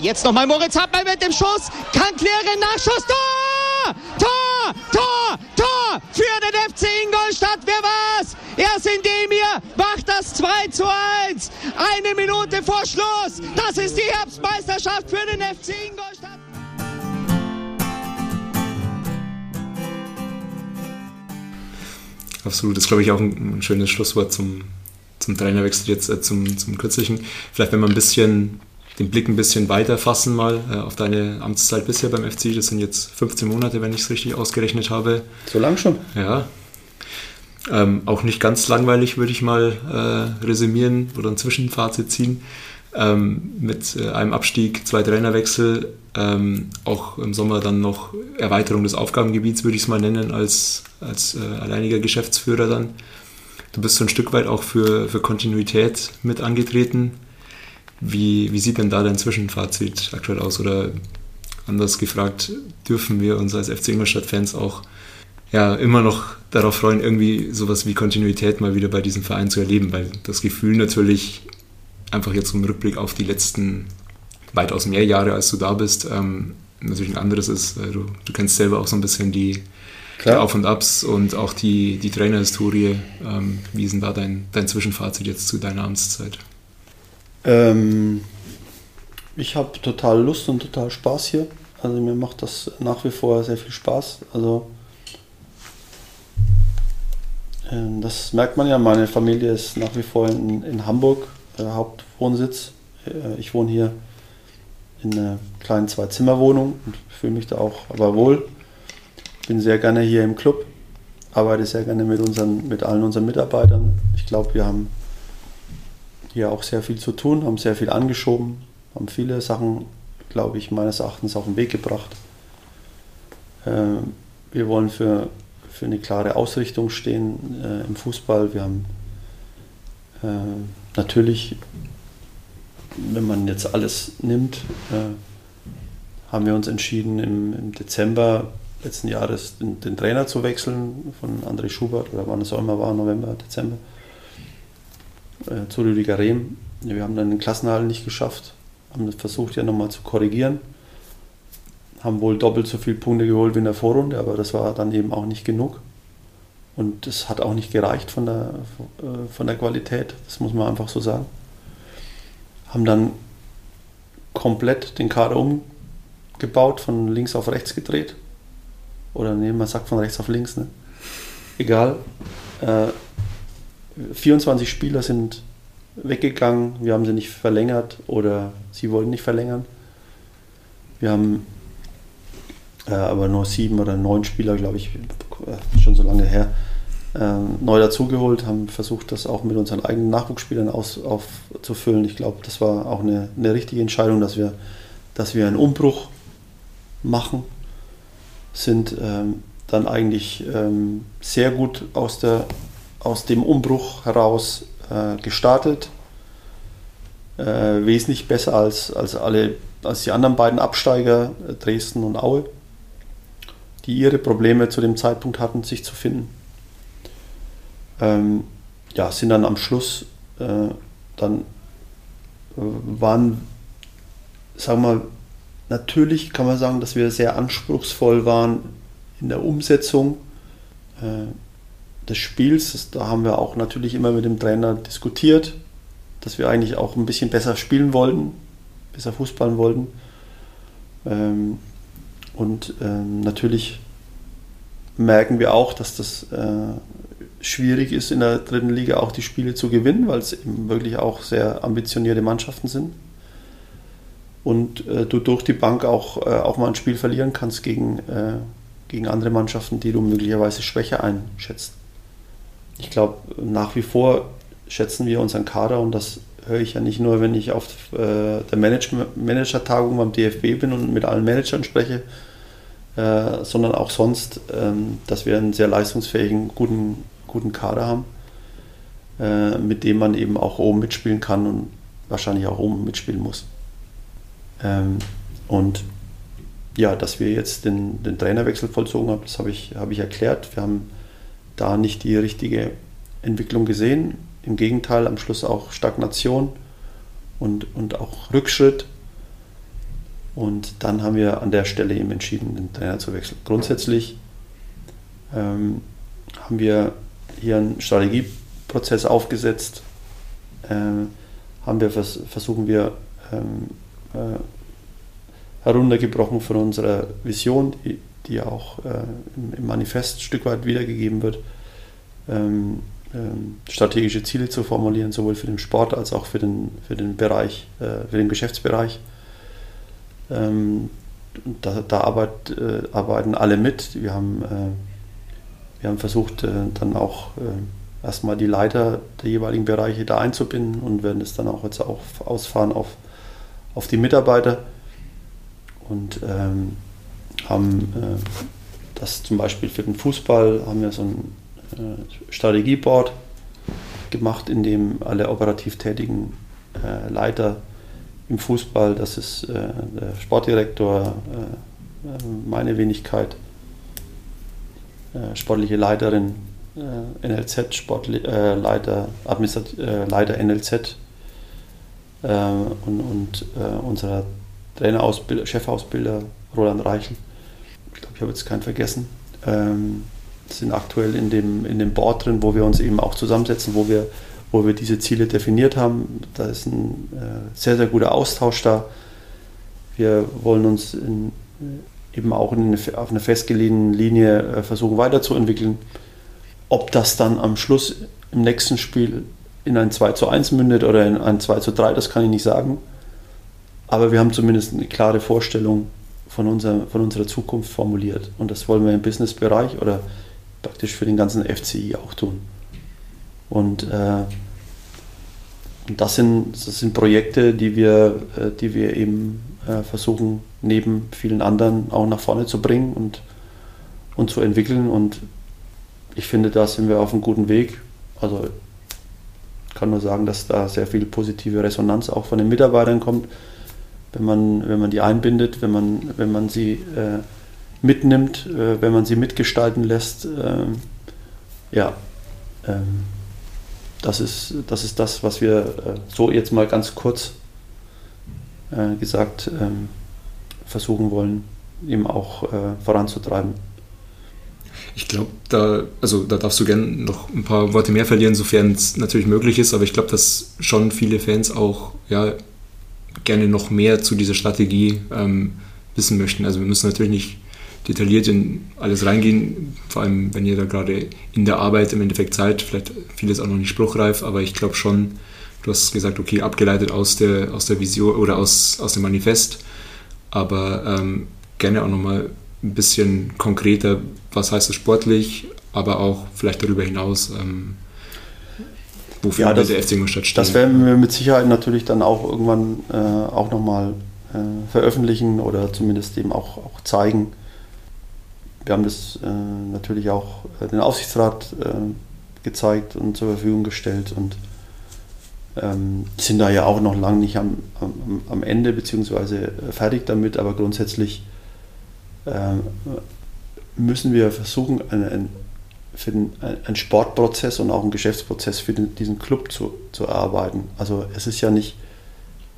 Jetzt nochmal Moritz Hartmann mit dem Schuss. Kann klären. Nachschuss. Tor! Tor! Tor! Tor! Für den FC Ingolstadt. Wer war's? Erst indem ihr macht das 2 zu 1. Eine Minute vor Schluss. Das ist die Herbstmeisterschaft für den FC Ingolstadt. Absolut, das ist glaube ich auch ein, ein schönes Schlusswort zum, zum Trainerwechsel jetzt, äh, zum, zum kürzlichen. Vielleicht, wenn man ein bisschen den Blick ein bisschen weiter fassen mal äh, auf deine Amtszeit bisher beim FC. Das sind jetzt 15 Monate, wenn ich es richtig ausgerechnet habe. So lang schon? Ja. Ähm, auch nicht ganz langweilig, würde ich mal äh, resümieren oder ein Zwischenfazit ziehen. Ähm, mit äh, einem Abstieg, zwei Trainerwechsel, ähm, auch im Sommer dann noch Erweiterung des Aufgabengebiets, würde ich es mal nennen, als, als äh, alleiniger Geschäftsführer dann. Du bist so ein Stück weit auch für, für Kontinuität mit angetreten. Wie, wie sieht denn da dein Zwischenfazit aktuell aus? Oder anders gefragt, dürfen wir uns als FC Ingolstadt-Fans auch ja, immer noch darauf freuen, irgendwie sowas wie Kontinuität mal wieder bei diesem Verein zu erleben, weil das Gefühl natürlich einfach jetzt im Rückblick auf die letzten weitaus mehr Jahre, als du da bist, ähm, natürlich ein anderes ist. Äh, du, du kennst selber auch so ein bisschen die, die Auf- und Abs und auch die, die Trainerhistorie. Ähm, wie ist denn da dein, dein Zwischenfazit jetzt zu deiner Amtszeit? Ähm, ich habe total Lust und total Spaß hier. Also mir macht das nach wie vor sehr viel Spaß. Also äh, das merkt man ja. Meine Familie ist nach wie vor in, in Hamburg, äh, Hauptwohnsitz. Äh, ich wohne hier in einer kleinen Zwei-Zimmer-Wohnung und fühle mich da auch aber wohl. Bin sehr gerne hier im Club, arbeite sehr gerne mit, unseren, mit allen unseren Mitarbeitern. Ich glaube, wir haben hier auch sehr viel zu tun, haben sehr viel angeschoben, haben viele Sachen, glaube ich, meines Erachtens auf den Weg gebracht. Äh, wir wollen für, für eine klare Ausrichtung stehen äh, im Fußball. Wir haben äh, natürlich, wenn man jetzt alles nimmt, haben wir uns entschieden, im, im, Dezember letzten Jahres den, den, Trainer zu wechseln von André Schubert oder wann es auch immer war, November, Dezember äh, zu Rüdiger Rehm. Ja, wir haben dann den Klassenhalt nicht geschafft, haben das versucht ja nochmal zu korrigieren. Haben wohl doppelt so viele Punkte geholt wie in der Vorrunde, aber das war dann eben auch nicht genug. Und das hat auch nicht gereicht von der, äh, von der Qualität, das muss man einfach so sagen. Haben dann komplett den Kader umgebaut, von links auf rechts gedreht. Oder nee, man sagt von rechts auf links, ne? Egal. Äh, 24 Spieler sind weggegangen, wir haben sie nicht verlängert oder sie wollten nicht verlängern. Wir haben äh, aber nur sieben oder neun Spieler, glaube ich, äh, schon so lange her, äh, neu dazugeholt, haben versucht, das auch mit unseren eigenen Nachwuchsspielern aufzufüllen. Ich glaube, das war auch eine, eine richtige Entscheidung, dass wir, dass wir einen Umbruch machen, sind ähm, dann eigentlich ähm, sehr gut aus der aus dem Umbruch heraus äh, gestartet. Äh, wesentlich besser als, als, alle, als die anderen beiden Absteiger, äh, Dresden und Aue, die ihre Probleme zu dem Zeitpunkt hatten, sich zu finden. Ähm, ja, sind dann am Schluss, äh, dann äh, waren, sagen wir mal, natürlich kann man sagen, dass wir sehr anspruchsvoll waren in der Umsetzung. Äh, des Spiels. Da haben wir auch natürlich immer mit dem Trainer diskutiert, dass wir eigentlich auch ein bisschen besser spielen wollten, besser Fußballen wollten. Ähm, und ähm, natürlich merken wir auch, dass das äh, schwierig ist, in der dritten Liga auch die Spiele zu gewinnen, weil es eben wirklich auch sehr ambitionierte Mannschaften sind. Und äh, du durch die Bank auch, äh, auch mal ein Spiel verlieren kannst gegen, gegen andere Mannschaften, die du möglicherweise schwächer einschätzt ich glaube, nach wie vor schätzen wir unseren Kader und das höre ich ja nicht nur, wenn ich auf äh, der Manager-Tagung beim DFB bin und mit allen Managern spreche, äh, sondern auch sonst, ähm, dass wir einen sehr leistungsfähigen, guten, guten Kader haben, äh, mit dem man eben auch oben mitspielen kann und wahrscheinlich auch oben mitspielen muss. Ähm, und ja, dass wir jetzt den, den Trainerwechsel vollzogen haben, das habe ich, hab ich erklärt. Wir haben da nicht die richtige Entwicklung gesehen. Im Gegenteil, am Schluss auch Stagnation und, und auch Rückschritt. Und dann haben wir an der Stelle eben entschieden, den Trainer zu wechseln. Grundsätzlich ähm, haben wir hier einen Strategieprozess aufgesetzt, äh, haben wir vers versuchen wir ähm, äh, heruntergebrochen von unserer Vision, die, die auch äh, im, im, Manifest ein Stück weit wiedergegeben wird, ähm, ähm, strategische Ziele zu formulieren, sowohl für den Sport als auch für den, für den Bereich, äh, für den Geschäftsbereich. Ähm, da, da arbeit, äh, arbeiten alle mit. Wir haben, äh, wir haben versucht, äh, dann auch äh, erstmal die Leiter der jeweiligen Bereiche da einzubinden und werden es dann auch jetzt auch ausfahren auf, auf die Mitarbeiter und ähm, haben äh, das zum Beispiel für den Fußball haben wir so ein äh, Strategieboard gemacht, in dem alle operativ tätigen äh, Leiter im Fußball, das ist äh, der Sportdirektor, meine Wenigkeit, sportliche Leiterin, NLZ, Sportleiter, äh, Leiter NLZ und, und unserer Trainerausbilder, Chefausbilder Roland Reichel. Ich habe jetzt keinen vergessen. Ähm, sind aktuell in dem, in dem Board drin, wo wir uns eben auch zusammensetzen, wo wir, wo wir diese Ziele definiert haben. Da ist ein äh, sehr, sehr guter Austausch da. Wir wollen uns in, eben auch eine, auf einer festgelegten Linie äh, versuchen weiterzuentwickeln. Ob das dann am Schluss im nächsten Spiel in ein 2 zu 1 mündet oder in ein 2 zu 3, das kann ich nicht sagen. Aber wir haben zumindest eine klare Vorstellung von, unser, von unserer Zukunft formuliert. Und das wollen wir im Businessbereich oder praktisch für den ganzen FCI auch tun. Und, äh, das, sind, das sind Projekte, die wir, äh, die wir eben äh, versuchen, neben vielen anderen auch nach vorne zu bringen und, und zu entwickeln. Und ich finde, da sind wir auf einem guten Weg. Also kann nur sagen, dass da sehr viel positive Resonanz auch von den Mitarbeitern kommt, wenn man, wenn man die einbindet, wenn man, wenn man sie äh, mitnimmt, äh, wenn man sie mitgestalten lässt. Ähm, ja, ähm, das, ist, das ist das, was wir äh, so jetzt mal ganz kurz äh, gesagt ähm, versuchen wollen, eben auch äh, voranzutreiben. Ich glaube, da, also da darfst du gerne noch ein paar Worte mehr verlieren, sofern es natürlich möglich ist, aber ich glaube, dass schon viele Fans auch ja, gerne noch mehr zu dieser Strategie ähm, wissen möchten. Also wir müssen natürlich nicht detailliert in alles reingehen, vor allem wenn ihr da gerade in der Arbeit im Endeffekt seid, vielleicht vieles auch noch nicht spruchreif, aber ich glaube schon, du hast gesagt, okay, abgeleitet aus der, aus der Vision oder aus, aus dem Manifest, aber ähm, gerne auch nochmal ein bisschen konkreter, was heißt es sportlich, aber auch vielleicht darüber hinaus, ähm, wofür ja, das, der FC Ingolstadt steht. Das werden wir mit Sicherheit natürlich dann auch irgendwann äh, auch nochmal äh, veröffentlichen oder zumindest eben auch, auch zeigen, wir haben das äh, natürlich auch äh, den Aufsichtsrat äh, gezeigt und zur Verfügung gestellt und ähm, sind da ja auch noch lange nicht am, am, am Ende beziehungsweise äh, fertig damit, aber grundsätzlich müssen wir versuchen, ein, ein, für den, einen Sportprozess und auch einen Geschäftsprozess für den, diesen Club zu, zu erarbeiten. Also es ist ja nicht,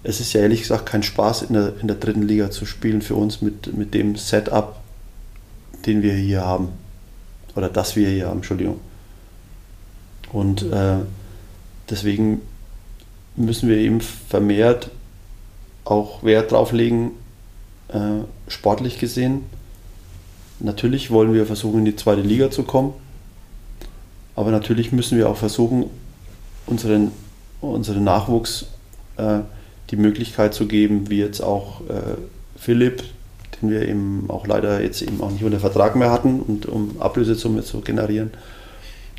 es ist ja ehrlich gesagt kein Spaß in der, in der dritten Liga zu spielen für uns mit, mit dem Setup, den wir hier haben. Oder das wir hier haben, Entschuldigung. Und äh, deswegen müssen wir eben vermehrt auch Wert drauf legen, äh, sportlich gesehen. Natürlich wollen wir versuchen, in die zweite Liga zu kommen, aber natürlich müssen wir auch versuchen, unseren, unseren Nachwuchs äh, die Möglichkeit zu geben, wie jetzt auch äh, Philipp, den wir eben auch leider jetzt eben auch nicht unter Vertrag mehr hatten und um Ablösesumme zu generieren.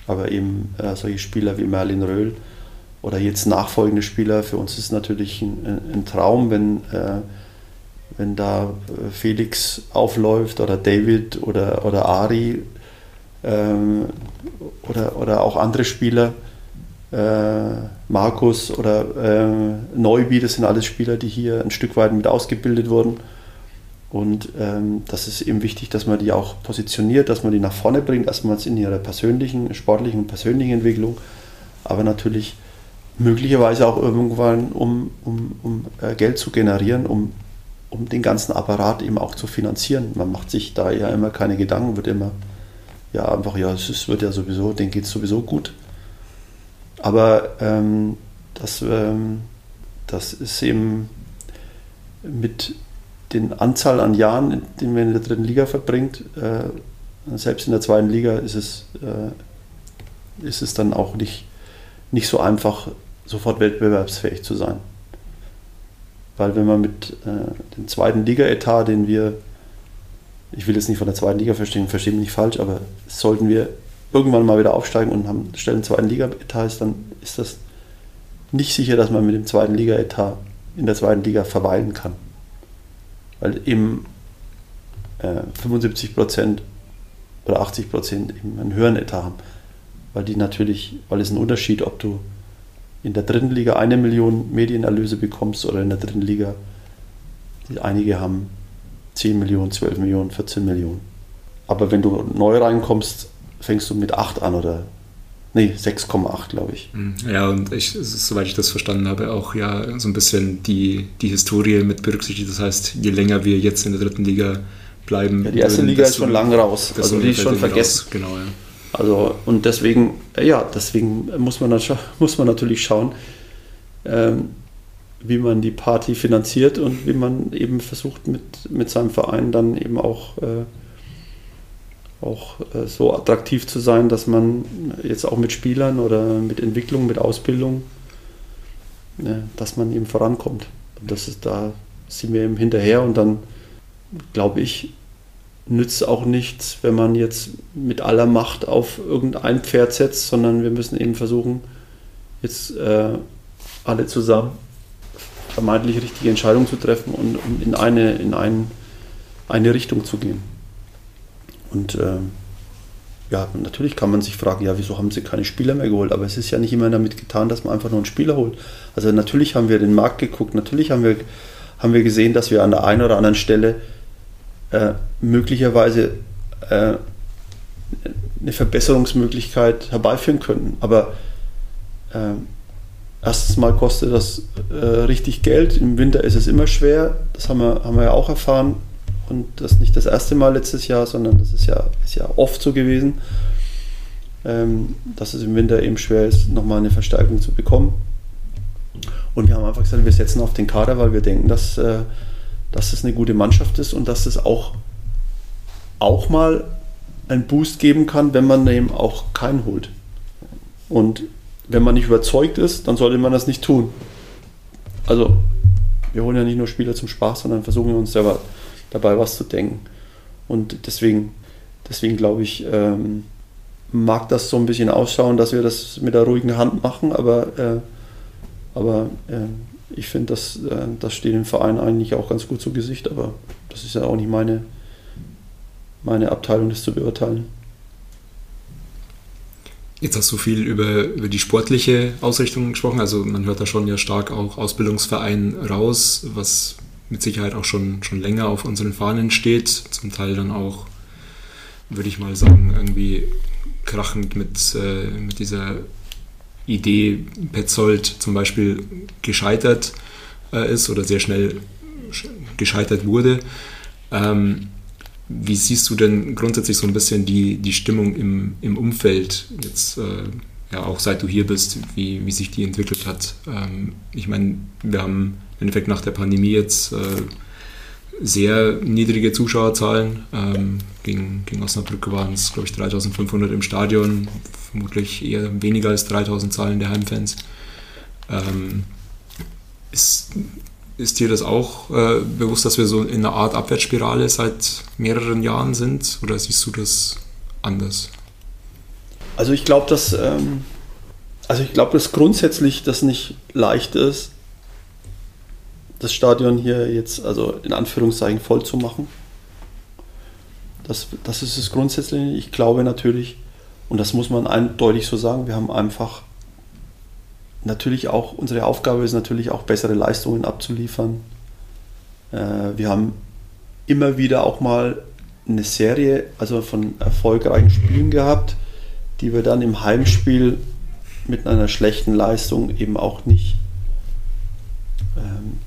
Aber eben äh, solche Spieler wie Merlin Röhl oder jetzt nachfolgende Spieler, für uns ist natürlich ein, ein Traum, wenn, äh, wenn da äh, Felix aufläuft oder David oder, oder Ari ähm, oder, oder auch andere Spieler. Äh, Markus oder äh, Neuby, das sind alles Spieler, die hier ein Stück weit mit ausgebildet wurden und ähm, das ist eben wichtig, dass man die auch positioniert, dass man die nach vorne bringt, erstmals in ihrer persönlichen, sportlichen und persönlichen Entwicklung, aber natürlich möglicherweise auch irgendwann, um, um, um äh, Geld zu generieren, um, um den ganzen Apparat eben auch zu finanzieren. Man macht sich da ja immer keine Gedanken, wird immer, ja, einfach, ja, es wird ja sowieso, denen geht es sowieso gut. Aber ähm, das, ähm, das ist eben mit den Anzahl an Jahren, die man in der dritten Liga verbringt, äh, selbst in der zweiten Liga ist es, äh, ist es dann auch nicht, nicht so einfach, sofort wettbewerbsfähig zu sein. Weil wenn man mit äh, dem zweiten Liga-Etat, den wir, ich will jetzt nicht von der zweiten Liga verstehen, verstehen mich nicht falsch, aber sollten wir irgendwann mal wieder aufsteigen und haben, stellen zweiten Liga-Etat, ist, dann ist das nicht sicher, dass man mit dem zweiten Liga-Etat in der zweiten Liga verweilen kann. Weil eben äh, 75 Prozent oder 80 Prozent eben einen höheren Etat haben. Weil die natürlich, weil es ein Unterschied, ob du in der dritten Liga eine Million Medienerlöse bekommst oder in der dritten Liga, einige haben 10 Millionen, 12 Millionen, 14 Millionen. Aber wenn du neu reinkommst, fängst du mit 8 an oder Nee, 6,8 glaube ich. Hm, ja, und ich, soweit ich das verstanden habe, auch ja so ein bisschen die, die Historie mit berücksichtigt. Das heißt, je länger wir jetzt in der dritten Liga bleiben. Ja, die erste Liga ist schon lange raus. Also die ist schon vergessen. Raus. Genau, ja. Also, und deswegen, ja, deswegen muss man, dann, muss man natürlich schauen, ähm, wie man die Party finanziert und wie man eben versucht, mit, mit seinem Verein dann eben auch äh, auch äh, so attraktiv zu sein, dass man jetzt auch mit Spielern oder mit Entwicklung, mit Ausbildung, ne, dass man eben vorankommt. Und das ist da sind wir eben hinterher und dann glaube ich, nützt auch nichts, wenn man jetzt mit aller Macht auf irgendein Pferd setzt, sondern wir müssen eben versuchen, jetzt äh, alle zusammen vermeintlich richtige Entscheidungen zu treffen und um in eine, in ein, eine Richtung zu gehen. Und äh, ja, natürlich kann man sich fragen, ja, wieso haben sie keine Spieler mehr geholt? Aber es ist ja nicht immer damit getan, dass man einfach nur einen Spieler holt. Also natürlich haben wir den Markt geguckt, natürlich haben wir, haben wir gesehen, dass wir an der einen oder anderen Stelle äh, möglicherweise äh, eine Verbesserungsmöglichkeit herbeiführen könnten. Aber äh, erstens mal kostet das äh, richtig Geld. Im Winter ist es immer schwer. Das haben wir, haben wir ja auch erfahren. Und das nicht das erste Mal letztes Jahr, sondern das ist ja, ist ja oft so gewesen, ähm, dass es im Winter eben schwer ist, nochmal eine Verstärkung zu bekommen. Und wir haben einfach gesagt, wir setzen auf den Kader, weil wir denken, dass, äh, dass es eine gute Mannschaft ist und dass es auch, auch mal einen Boost geben kann, wenn man eben auch keinen holt. Und wenn man nicht überzeugt ist, dann sollte man das nicht tun. Also, wir holen ja nicht nur Spieler zum Spaß, sondern versuchen wir uns selber dabei was zu denken. Und deswegen, deswegen glaube ich, ähm, mag das so ein bisschen ausschauen, dass wir das mit der ruhigen Hand machen, aber, äh, aber äh, ich finde, das, äh, das steht dem Verein eigentlich auch ganz gut zu Gesicht, aber das ist ja auch nicht meine, meine Abteilung, das zu beurteilen. Jetzt hast du viel über, über die sportliche Ausrichtung gesprochen. Also man hört da schon ja stark auch Ausbildungsverein raus, was mit Sicherheit auch schon, schon länger auf unseren Fahnen steht, zum Teil dann auch, würde ich mal sagen, irgendwie krachend mit, äh, mit dieser Idee Petzold zum Beispiel gescheitert äh, ist oder sehr schnell gescheitert wurde. Ähm, wie siehst du denn grundsätzlich so ein bisschen die, die Stimmung im, im Umfeld jetzt, äh, ja auch seit du hier bist, wie, wie sich die entwickelt hat? Ähm, ich meine, wir haben im Endeffekt nach der Pandemie jetzt äh, sehr niedrige Zuschauerzahlen. Ähm, gegen, gegen Osnabrück waren es, glaube ich, 3500 im Stadion, vermutlich eher weniger als 3000 Zahlen der Heimfans. Ähm, ist, ist dir das auch äh, bewusst, dass wir so in einer Art Abwärtsspirale seit mehreren Jahren sind oder siehst du das anders? Also ich glaube, dass ähm, also ich dass grundsätzlich das nicht leicht ist, das Stadion hier jetzt, also in Anführungszeichen, voll zu machen. Das, das ist es grundsätzlich. Ich glaube natürlich, und das muss man eindeutig so sagen, wir haben einfach natürlich auch, unsere Aufgabe ist natürlich auch bessere Leistungen abzuliefern. Äh, wir haben immer wieder auch mal eine Serie, also von erfolgreichen Spielen gehabt, die wir dann im Heimspiel mit einer schlechten Leistung eben auch nicht ähm,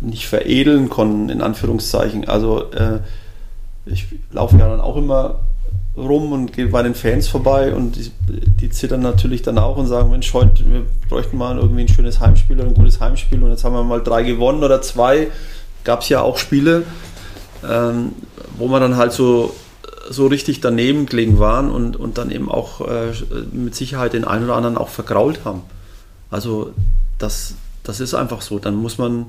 nicht veredeln konnten, in Anführungszeichen. Also äh, ich laufe ja dann auch immer rum und gehe bei den Fans vorbei und die, die, zittern natürlich dann auch und sagen, Mensch, heute, wir bräuchten mal irgendwie ein schönes Heimspiel oder ein gutes Heimspiel und jetzt haben wir mal drei gewonnen oder zwei. Gab es ja auch Spiele, ähm, wo man dann halt so, so richtig daneben gelegen waren und, und dann eben auch äh, mit Sicherheit den einen oder anderen auch vergrault haben. Also das, das ist einfach so. Dann muss man,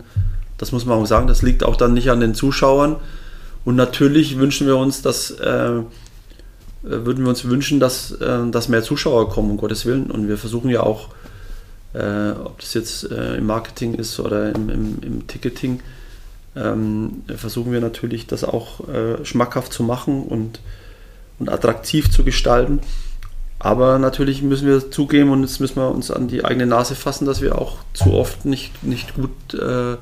das muss man auch sagen, das liegt auch dann nicht an den Zuschauern. Und natürlich wünschen wir uns, dass äh, würden wir uns wünschen, dass, äh, dass mehr Zuschauer kommen, um Gottes Willen. Und wir versuchen ja auch, äh, ob das jetzt äh, im Marketing ist oder im, im, im Ticketing, ähm, versuchen wir natürlich, das auch äh, schmackhaft zu machen und, und attraktiv zu gestalten. Aber natürlich müssen wir zugeben und jetzt müssen wir uns an die eigene Nase fassen, dass wir auch zu oft nicht, nicht, gut, äh,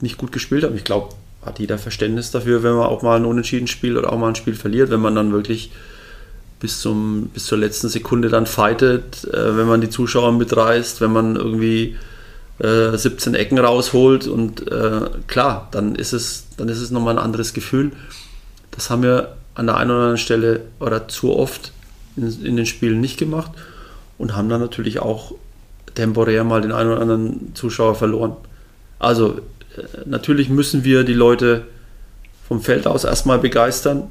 nicht gut gespielt haben. Ich glaube, hat jeder Verständnis dafür, wenn man auch mal ein Unentschieden spielt oder auch mal ein Spiel verliert, wenn man dann wirklich bis, zum, bis zur letzten Sekunde dann fightet, äh, wenn man die Zuschauer mitreißt, wenn man irgendwie äh, 17 Ecken rausholt und äh, klar, dann ist es, dann ist es nochmal ein anderes Gefühl. Das haben wir an der einen oder anderen Stelle oder zu oft in, in den Spielen nicht gemacht und haben dann natürlich auch temporär mal den einen oder anderen Zuschauer verloren. Also äh, natürlich müssen wir die Leute vom Feld aus erstmal begeistern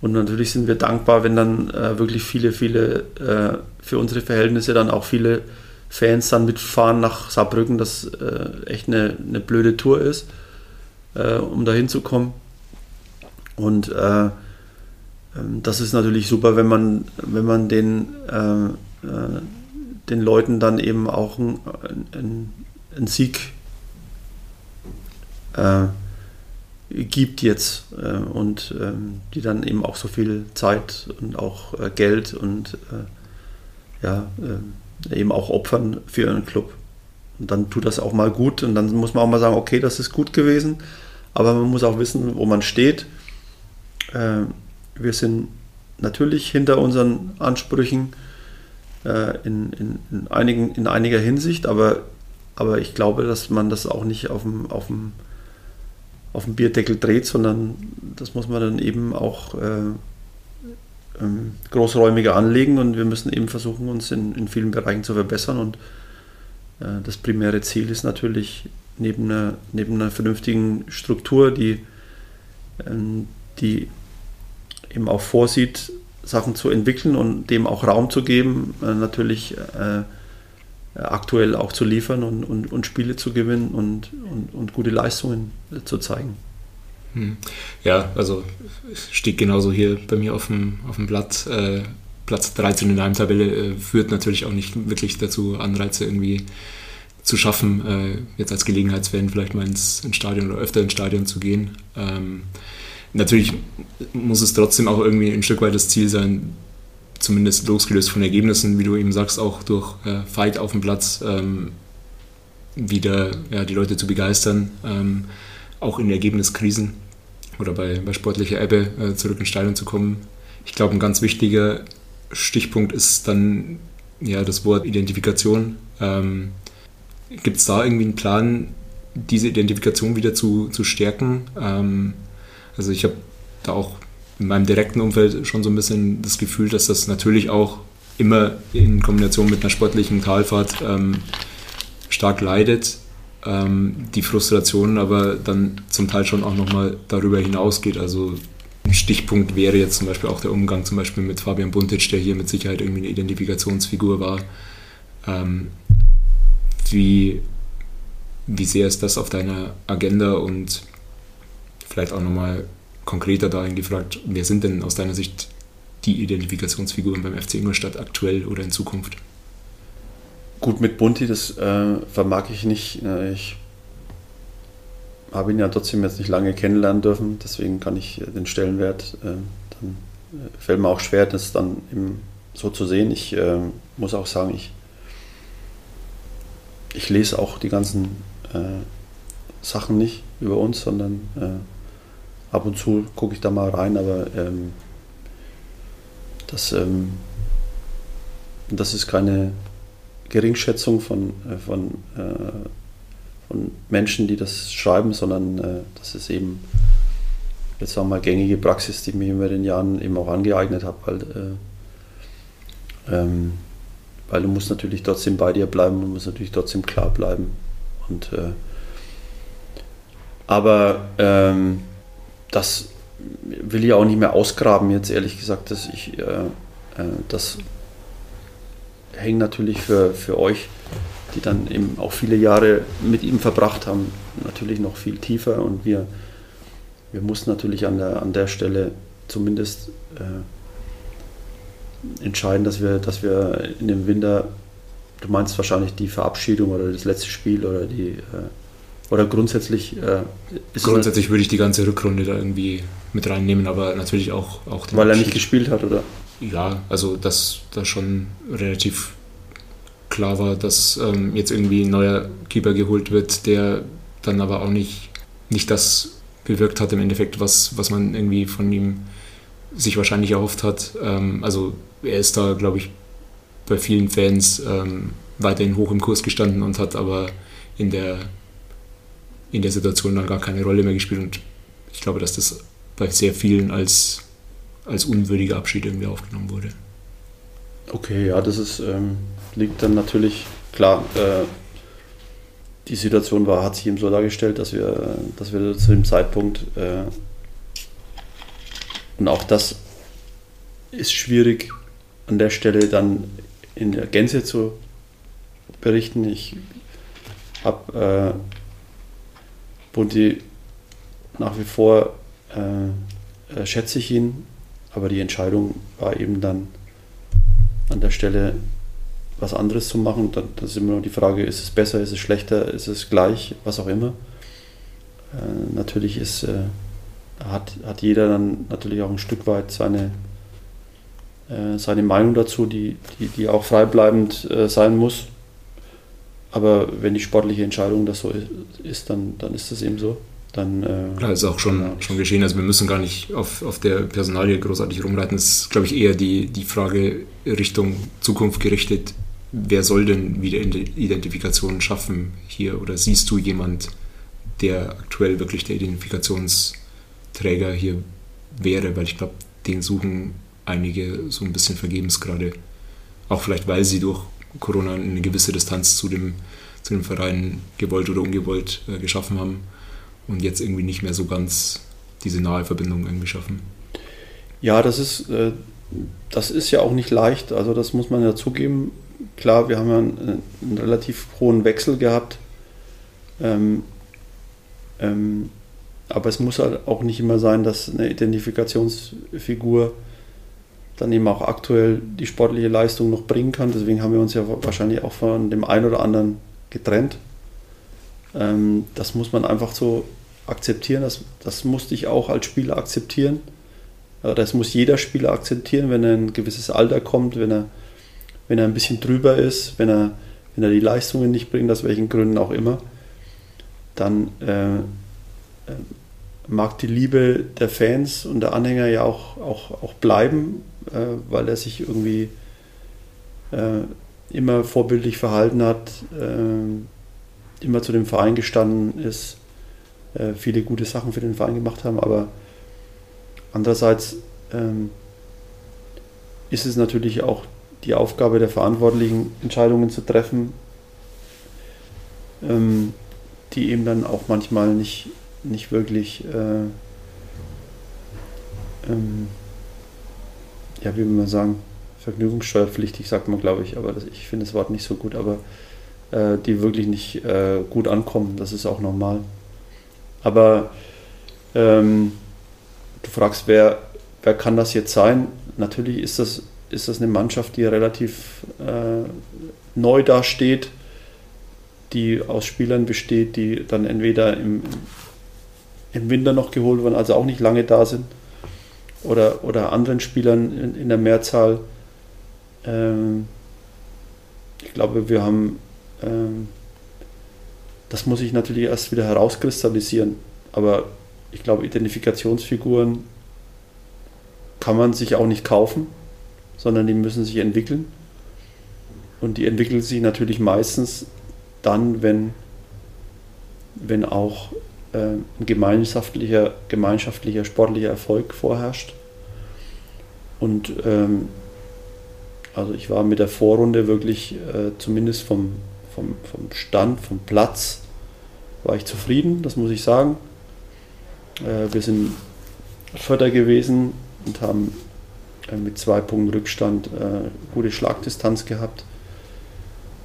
und natürlich sind wir dankbar, wenn dann äh, wirklich viele, viele, äh, für unsere Verhältnisse dann auch viele Fans dann mitfahren nach Saarbrücken, das äh, echt eine, eine blöde Tour ist, äh, um da hinzukommen. Und äh, ähm, das ist natürlich super, wenn man, wenn man den, äh, den Leuten dann eben auch einen Sieg gibt jetzt äh, und ähm, die dann eben auch so viel Zeit und auch äh, Geld und äh, ja, eben auch opfern für ihren Club. Und dann tut das auch mal gut und dann muss man auch mal sagen, okay, das ist gut gewesen, aber man muss auch wissen, wo man steht. Wir sind natürlich hinter unseren Ansprüchen in, in, in, einigen, in einiger Hinsicht, aber, aber ich glaube, dass man das auch nicht auf dem, auf dem auf dem Bierdeckel dreht, sondern das muss man dann eben auch äh, ähm, großräumiger anlegen und wir müssen eben versuchen, uns in, in vielen Bereichen zu verbessern und äh, das primäre Ziel ist natürlich neben einer, neben einer vernünftigen Struktur, die, ähm, die eben auch vorsieht, Sachen zu entwickeln und dem auch Raum zu geben, äh, natürlich äh, aktuell auch zu liefern und, und, und Spiele zu gewinnen und, und, und gute Leistungen äh, zu zeigen. Hm. Ja, also steht genauso hier bei mir auf dem, auf dem Blatt. Äh, Platz 13 in der Heimtabelle äh, führt natürlich auch nicht wirklich dazu, Anreize irgendwie zu schaffen, äh, jetzt als Gelegenheitsfan vielleicht mal ins, ins, Stadion oder öfter ins Stadion zu gehen. Ähm, natürlich muss es trotzdem auch irgendwie ein Stück weit das Ziel sein, zumindest losgelöst von Ergebnissen, wie du eben sagst, auch durch äh, Fight auf dem Platz ähm, wieder ja, die Leute zu begeistern, ähm, auch in Ergebniskrisen oder bei, bei sportlicher Ebbe äh, zurück ins Stadion zu kommen. Ich glaube, ein ganz wichtiger Stichpunkt ist dann ja das Wort Identifikation. Ähm, Gibt es da irgendwie einen Plan, diese Identifikation wieder zu, zu stärken? Ähm, also ich habe da auch in meinem direkten Umfeld schon so ein bisschen das Gefühl, dass das natürlich auch immer in Kombination mit einer sportlichen Talfahrt ähm, stark leidet. Ähm, die Frustration aber dann zum Teil schon auch nochmal darüber hinausgeht. Also ein Stichpunkt wäre jetzt zum Beispiel auch der Umgang zum Beispiel mit Fabian Buntic, der hier mit Sicherheit irgendwie eine Identifikationsfigur war. Ähm, wie, wie sehr ist das auf deiner Agenda und vielleicht auch nochmal konkreter dahin gefragt, wer sind denn aus deiner Sicht die Identifikationsfiguren beim FC Ingolstadt aktuell oder in Zukunft? Gut, mit Bunti, das äh, vermag ich nicht. Äh, ich habe ihn ja trotzdem jetzt nicht lange kennenlernen dürfen, deswegen kann ich äh, den Stellenwert, äh, dann äh, fällt mir auch schwer, das dann eben so zu sehen. Ich äh, muss auch sagen, ich, ich lese auch die ganzen Sachen nicht über uns, sondern ab und zu gucke ich da mal rein, aber ähm, das, ähm, das ist keine Geringschätzung von, äh, von, äh, von Menschen, die das schreiben, sondern äh, das ist eben jetzt sagen wir mal gängige Praxis, die ich mir über den Jahren eben auch angeeignet habe, weil, äh, ähm, weil du musst natürlich trotzdem bei dir bleiben und musst natürlich trotzdem klar bleiben. Und, äh, aber ähm, das will ich auch nicht mehr ausgraben jetzt ehrlich gesagt, dass ich äh, äh das hängt natürlich für, für euch, die dann eben auch viele Jahre mit ihm verbracht haben, natürlich noch viel tiefer. Und wir, wir mussten natürlich an der, an der Stelle zumindest äh, entscheiden, dass wir, dass wir in dem Winter, du meinst wahrscheinlich die Verabschiedung oder das letzte Spiel oder die äh, oder grundsätzlich äh, Grundsätzlich würde ich die ganze Rückrunde da irgendwie mit reinnehmen, aber natürlich auch, auch Weil er nicht gespielt hat, oder? Ja, also dass da schon relativ klar war, dass ähm, jetzt irgendwie ein neuer Keeper geholt wird, der dann aber auch nicht, nicht das bewirkt hat im Endeffekt, was, was man irgendwie von ihm sich wahrscheinlich erhofft hat. Ähm, also er ist da, glaube ich, bei vielen Fans ähm, weiterhin hoch im Kurs gestanden und hat aber in der, in der Situation dann gar keine Rolle mehr gespielt. Und ich glaube, dass das bei sehr vielen als, als unwürdiger Abschied irgendwie aufgenommen wurde. Okay, ja, das ist, ähm, liegt dann natürlich, klar, äh, die Situation war, hat sich eben so dargestellt, dass wir, dass wir zu dem Zeitpunkt, äh, und auch das ist schwierig an der Stelle dann in der Gänze zu berichten. Ich habe äh, Bunti nach wie vor äh, äh, schätze ich ihn, aber die Entscheidung war eben dann an der Stelle was anderes zu machen. Da, da ist immer noch die Frage, ist es besser, ist es schlechter, ist es gleich, was auch immer. Äh, natürlich ist, äh, hat, hat jeder dann natürlich auch ein Stück weit seine, äh, seine Meinung dazu, die, die, die auch freibleibend äh, sein muss. Aber wenn die sportliche Entscheidung das so ist, dann, dann ist das eben so dann. Äh, Klar, ist auch schon, ja. schon geschehen. Also wir müssen gar nicht auf, auf der Personalie großartig rumreiten. Es ist, glaube ich, eher die, die Frage Richtung Zukunft gerichtet. Wer soll denn wieder Identifikationen schaffen hier? Oder siehst du jemand, der aktuell wirklich der Identifikationsträger hier wäre? Weil ich glaube, den suchen einige so ein bisschen vergebens gerade. Auch vielleicht, weil sie durch Corona eine gewisse Distanz zu dem, zu dem Verein gewollt oder ungewollt äh, geschaffen haben und jetzt irgendwie nicht mehr so ganz diese nahe Verbindung irgendwie schaffen. Ja, das ist, äh, das ist ja auch nicht leicht, also das muss man ja zugeben. Klar, wir haben ja einen, einen relativ hohen Wechsel gehabt. Ähm, ähm, aber es muss halt auch nicht immer sein, dass eine Identifikationsfigur dann eben auch aktuell die sportliche Leistung noch bringen kann. Deswegen haben wir uns ja wahrscheinlich auch von dem einen oder anderen getrennt. Ähm, das muss man einfach so akzeptieren. Das, das musste ich auch als Spieler akzeptieren. Das muss jeder Spieler akzeptieren, wenn er ein gewisses Alter kommt, wenn er, wenn er ein bisschen drüber ist, wenn er, wenn er die Leistungen nicht bringt, aus welchen Gründen auch immer. Dann äh, äh mag die Liebe der Fans und der Anhänger ja auch, auch, auch bleiben, äh, weil er sich irgendwie äh, immer vorbildlich verhalten hat, äh, immer zu dem Verein gestanden ist, äh, viele gute Sachen für den Verein gemacht haben, aber andererseits ähm, ist es natürlich auch die Aufgabe der Verantwortlichen, Entscheidungen zu treffen, ähm, die eben dann auch manchmal nicht, nicht wirklich, äh, ähm, ja, wie man sagen, vergnügungssteuerpflichtig, sagt man, glaube ich, aber das, ich finde das Wort nicht so gut, aber äh, die wirklich nicht äh, gut ankommen, das ist auch normal. Aber ähm, du fragst, wer, wer kann das jetzt sein? Natürlich ist das, ist das eine Mannschaft, die relativ äh, neu dasteht, die aus Spielern besteht, die dann entweder im, im Winter noch geholt wurden, also auch nicht lange da sind, oder, oder anderen Spielern in, in der Mehrzahl. Ähm, ich glaube, wir haben ähm, das muss sich natürlich erst wieder herauskristallisieren. Aber ich glaube, Identifikationsfiguren kann man sich auch nicht kaufen, sondern die müssen sich entwickeln. Und die entwickeln sich natürlich meistens dann, wenn wenn auch ein gemeinschaftlicher, gemeinschaftlicher sportlicher Erfolg vorherrscht. Und ähm, also ich war mit der Vorrunde wirklich äh, zumindest vom, vom, vom Stand, vom Platz, war ich zufrieden, das muss ich sagen. Äh, wir sind Vierter gewesen und haben äh, mit zwei Punkten Rückstand äh, gute Schlagdistanz gehabt.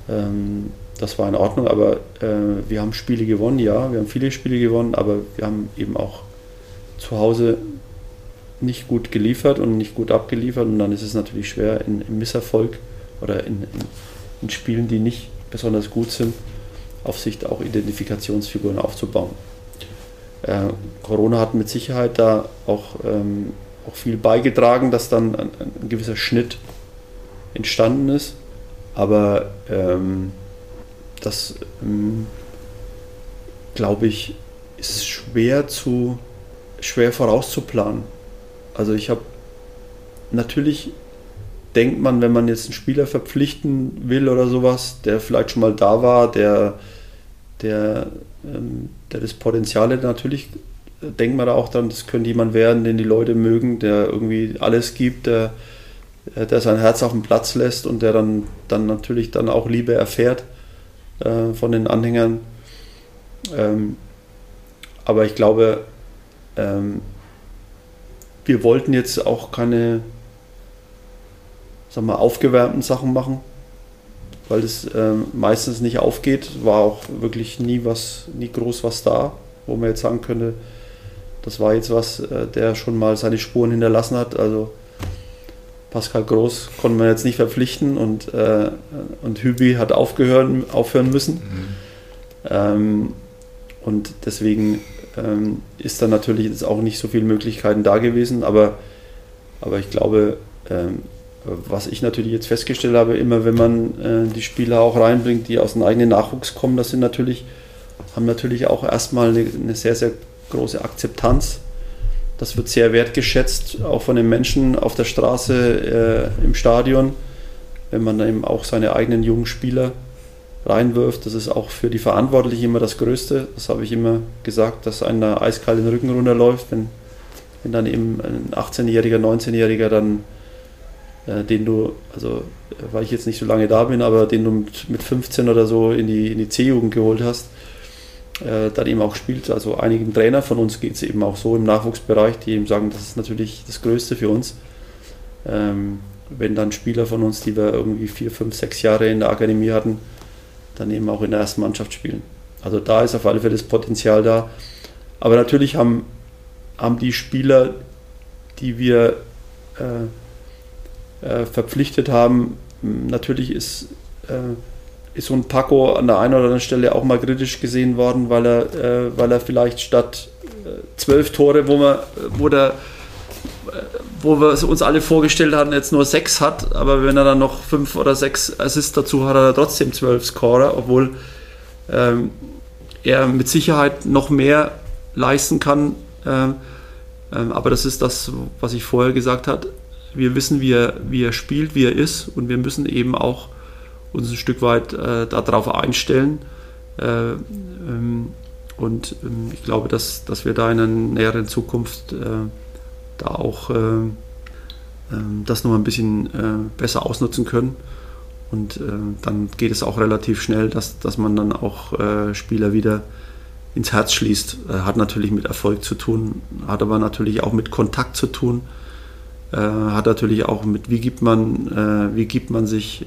Ähm, das war in Ordnung, aber äh, wir haben Spiele gewonnen, ja, wir haben viele Spiele gewonnen, aber wir haben eben auch zu Hause nicht gut geliefert und nicht gut abgeliefert und dann ist es natürlich schwer in, im Misserfolg oder in, in, in, Spielen, die nicht besonders gut sind, auf Sicht auch Identifikationsfiguren aufzubauen. Äh, Corona hat mit Sicherheit da auch, ähm, auch viel beigetragen, dass dann ein, ein gewisser Schnitt entstanden ist, aber ähm, das, ähm, glaube ich, ist schwer zu schwer vorauszuplanen. Also ich habe natürlich denkt man, wenn man jetzt einen Spieler verpflichten will oder sowas, der vielleicht schon mal da war, der, der, ähm, der das Potenzial hat, natürlich denkt man da auch dran, das könnte jemand werden, den die Leute mögen, der irgendwie alles gibt, der, der sein Herz auf den Platz lässt und der dann, dann natürlich dann auch Liebe erfährt äh, von den Anhängern. Ähm, aber ich glaube, ähm, wir wollten jetzt auch keine sagen wir, aufgewärmten Sachen machen, weil es äh, meistens nicht aufgeht. War auch wirklich nie was, nie groß was da, wo man jetzt sagen könnte, das war jetzt was, äh, der schon mal seine Spuren hinterlassen hat. Also Pascal Groß konnte man jetzt nicht verpflichten und, äh, und Hübi hat aufgehören, aufhören müssen. Mhm. Ähm, und deswegen ähm, ist da natürlich jetzt auch nicht so viele Möglichkeiten da gewesen, aber, aber ich glaube, ähm, was ich natürlich jetzt festgestellt habe, immer wenn man äh, die Spieler auch reinbringt, die aus dem eigenen Nachwuchs kommen, das sind natürlich, haben natürlich auch erstmal eine, eine sehr, sehr große Akzeptanz. Das wird sehr wertgeschätzt, auch von den Menschen auf der Straße, äh, im Stadion, wenn man eben auch seine eigenen jungen Spieler reinwirft. Das ist auch für die Verantwortlichen immer das Größte. Das habe ich immer gesagt, dass einer eiskalt den Rücken runterläuft, wenn, wenn dann eben ein 18-Jähriger, 19-Jähriger dann, äh, den du, also weil ich jetzt nicht so lange da bin, aber den du mit, mit 15 oder so in die, in die C-Jugend geholt hast, äh, dann eben auch spielt. Also einigen Trainer von uns geht es eben auch so im Nachwuchsbereich, die eben sagen, das ist natürlich das Größte für uns. Ähm, wenn dann Spieler von uns, die wir irgendwie vier, fünf, sechs Jahre in der Akademie hatten, dann eben auch in der ersten Mannschaft spielen. Also da ist auf alle Fälle das Potenzial da. Aber natürlich haben, haben die Spieler, die wir äh, äh, verpflichtet haben, natürlich ist, äh, ist so ein Paco an der einen oder anderen Stelle auch mal kritisch gesehen worden, weil er, äh, weil er vielleicht statt äh, zwölf Tore, wo, man, wo der wo wir uns alle vorgestellt hatten, jetzt nur sechs hat, aber wenn er dann noch fünf oder sechs Assists dazu hat, hat er trotzdem zwölf Scorer, obwohl ähm, er mit Sicherheit noch mehr leisten kann. Ähm, ähm, aber das ist das, was ich vorher gesagt habe. Wir wissen, wie er, wie er spielt, wie er ist und wir müssen eben auch uns ein Stück weit äh, darauf einstellen. Äh, ähm, und ähm, ich glaube, dass, dass wir da in einer näheren Zukunft äh, da auch äh, äh, das noch ein bisschen äh, besser ausnutzen können. Und äh, dann geht es auch relativ schnell, dass, dass man dann auch äh, Spieler wieder ins Herz schließt. hat natürlich mit Erfolg zu tun, hat aber natürlich auch mit Kontakt zu tun. hat natürlich auch mit, wie gibt man, wie gibt man sich,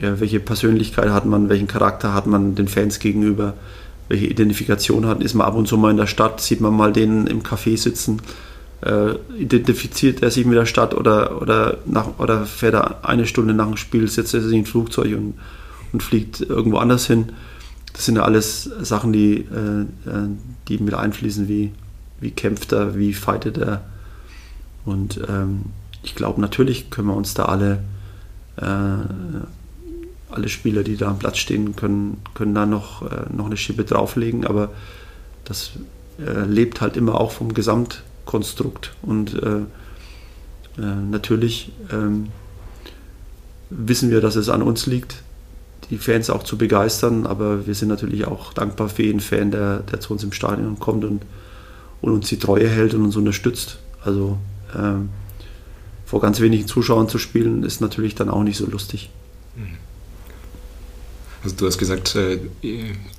ja, welche Persönlichkeit hat man, welchen Charakter hat man den Fans gegenüber, welche Identifikation hat, ist man ab und zu mal in der Stadt, sieht man mal den im Café sitzen äh, identifiziert er sich mit der Stadt oder, oder, nach, oder fährt er eine Stunde nach dem Spiel, setzt er sich in ein Flugzeug und, und fliegt irgendwo anders hin. Das sind ja alles Sachen, die, äh, äh, die mit einfließen, wie, wie kämpft er, wie fightet er. Und ähm, ich glaube, natürlich können wir uns da alle, äh, alle Spieler, die da am Platz stehen, können, können da noch, äh, noch eine Schippe drauflegen, aber das äh, lebt halt immer auch vom Gesamt, Konstrukt. Und äh, äh, natürlich ähm, wissen wir, dass es an uns liegt, die Fans auch zu begeistern. Aber wir sind natürlich auch dankbar für jeden Fan, der, der zu uns im Stadion kommt und, und uns die Treue hält und uns unterstützt. Also ähm, vor ganz wenigen Zuschauern zu spielen, ist natürlich dann auch nicht so lustig. Also du hast gesagt, äh,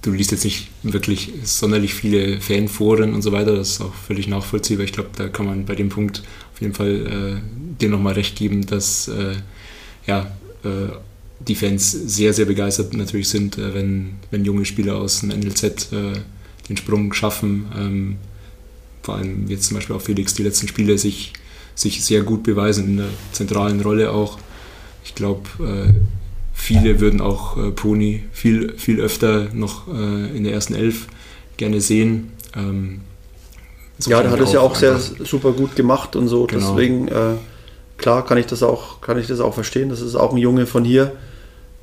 du liest jetzt nicht wirklich sonderlich viele Fanforen und so weiter. Das ist auch völlig nachvollziehbar. Ich glaube, da kann man bei dem Punkt auf jeden Fall äh, dir nochmal recht geben, dass äh, ja, äh, die Fans sehr, sehr begeistert natürlich sind, äh, wenn, wenn junge Spieler aus dem NLZ den Sprung schaffen. Ähm, vor allem jetzt zum Beispiel auch Felix die letzten Spiele sich, sich sehr gut beweisen in der zentralen Rolle auch. Ich glaube, viele würden auch äh, Pony viel, viel öfter noch äh, in der ersten Elf gerne sehen. Ähm, ja, der hat es ja auch sehr super gut gemacht und so. Genau. Deswegen, äh, klar, kann ich das auch, kann ich das auch verstehen. Das ist auch ein Junge von hier.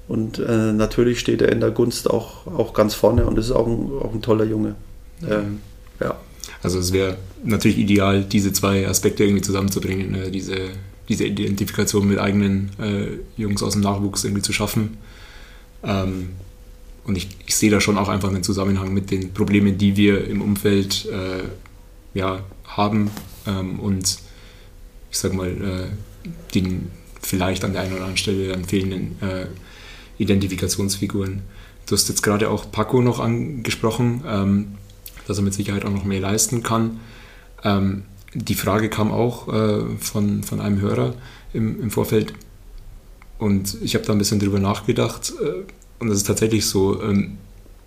Und äh, natürlich steht er in der Gunst auch, auch ganz vorne und ist auch ein, auch ein toller Junge. Ähm, ja. Also es wäre natürlich ideal, diese zwei Aspekte irgendwie zusammenzubringen, ne? diese, diese Identifikation mit eigenen äh, Jungs aus dem Nachwuchs irgendwie zu schaffen. Ähm, und ich, ich, sehe da schon auch einfach einen Zusammenhang mit den Problemen, die wir im Umfeld äh, ja, haben ähm, und ich sag mal, äh, den vielleicht an der einen oder anderen Stelle dann fehlenden äh, Identifikationsfiguren. Du hast jetzt gerade auch Paco noch angesprochen. Ähm, dass er mit Sicherheit auch noch mehr leisten kann. Ähm, die Frage kam auch äh, von, von einem Hörer im, im Vorfeld und ich habe da ein bisschen drüber nachgedacht äh, und es ist tatsächlich so, ähm,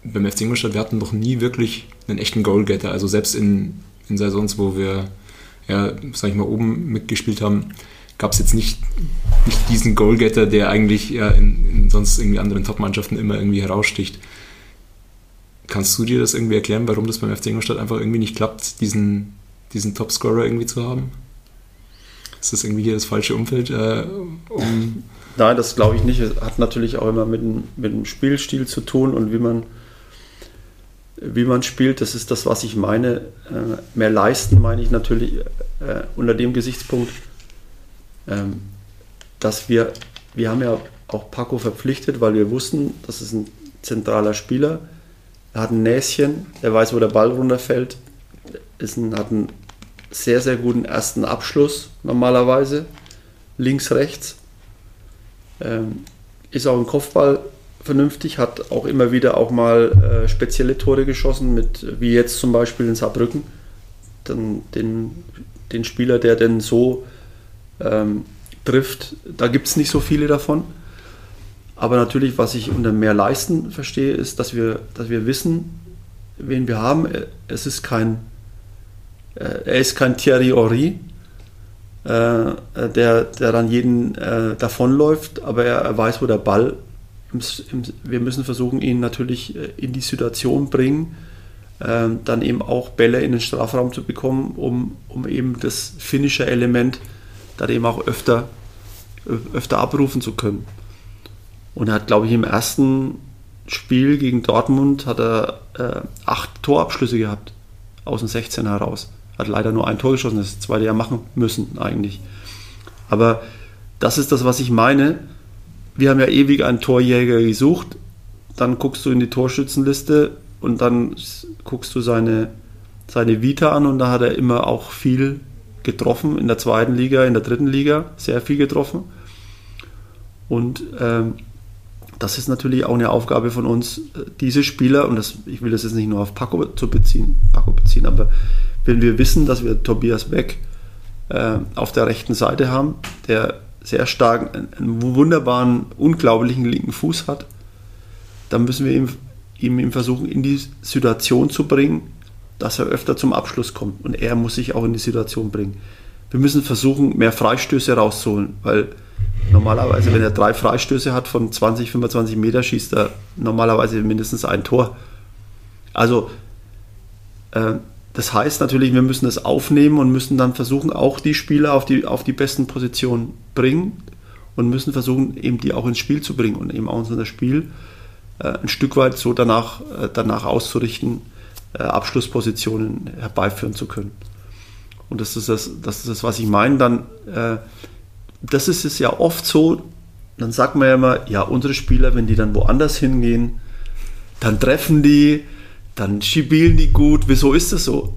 beim FC Ingolstadt, wir hatten noch nie wirklich einen echten Goalgetter, also selbst in, in Saisons, wo wir, ja, sag ich mal, oben mitgespielt haben, gab es jetzt nicht, nicht diesen Goalgetter, der eigentlich ja in, in sonst irgendwie anderen Top-Mannschaften immer irgendwie heraussticht. Kannst du dir das irgendwie erklären, warum das beim FC Ingolstadt einfach irgendwie nicht klappt, diesen, diesen Topscorer irgendwie zu haben? Ist das irgendwie hier das falsche Umfeld? Äh, um Nein, das glaube ich nicht. Es hat natürlich auch immer mit, mit dem Spielstil zu tun und wie man, wie man spielt. Das ist das, was ich meine. Äh, mehr leisten meine ich natürlich äh, unter dem Gesichtspunkt, ähm, dass wir, wir haben ja auch Paco verpflichtet, weil wir wussten, das ist ein zentraler Spieler er hat ein Näschen, er weiß, wo der Ball runterfällt. Ist ein, hat einen sehr, sehr guten ersten Abschluss normalerweise. Links, rechts. Ähm, ist auch im Kopfball vernünftig, hat auch immer wieder auch mal äh, spezielle Tore geschossen, mit, wie jetzt zum Beispiel in Saarbrücken. Dann den, den Spieler, der denn so ähm, trifft, da gibt es nicht so viele davon. Aber natürlich, was ich unter mehr leisten verstehe, ist, dass wir, dass wir wissen, wen wir haben. Es ist kein, äh, er ist kein Thierry Henry, äh, der, der dann jeden äh, davonläuft, aber er, er, weiß, wo der Ball. Wir müssen versuchen, ihn natürlich in die Situation bringen, dann eben auch Bälle in den Strafraum zu bekommen, um, um eben das finnische Element dann eben auch öfter, öfter abrufen zu können. Und er hat, glaube ich, im ersten Spiel gegen Dortmund hat er äh, acht Torabschlüsse gehabt aus dem 16 heraus. Hat leider nur ein Tor geschossen, das zweite ja machen müssen eigentlich. Aber das ist das, was ich meine. Wir haben ja ewig einen Torjäger gesucht. Dann guckst du in die Torschützenliste und dann guckst du seine, seine Vita an und da hat er immer auch viel getroffen in der zweiten Liga, in der dritten Liga, sehr viel getroffen. Und ähm, das ist natürlich auch eine Aufgabe von uns, diese Spieler, und das, ich will das jetzt nicht nur auf Paco zu beziehen, Paco beziehen, aber wenn wir wissen, dass wir Tobias Beck äh, auf der rechten Seite haben, der sehr stark einen wunderbaren, unglaublichen linken Fuß hat, dann müssen wir ihm, ihm, ihm versuchen, in die Situation zu bringen, dass er öfter zum Abschluss kommt. Und er muss sich auch in die Situation bringen. Wir müssen versuchen, mehr Freistöße rauszuholen, weil Normalerweise, wenn er drei Freistöße hat von 20, 25 Meter, schießt er normalerweise mindestens ein Tor. Also, äh, das heißt natürlich, wir müssen das aufnehmen und müssen dann versuchen, auch die Spieler auf die, auf die besten Positionen bringen und müssen versuchen, eben die auch ins Spiel zu bringen und eben auch unser Spiel äh, ein Stück weit so danach, äh, danach auszurichten, äh, Abschlusspositionen herbeiführen zu können. Und das ist das, das, ist das was ich meine. Dann äh, das ist es ja oft so, dann sagt man ja immer, ja, unsere Spieler, wenn die dann woanders hingehen, dann treffen die, dann spielen die gut. Wieso ist das so?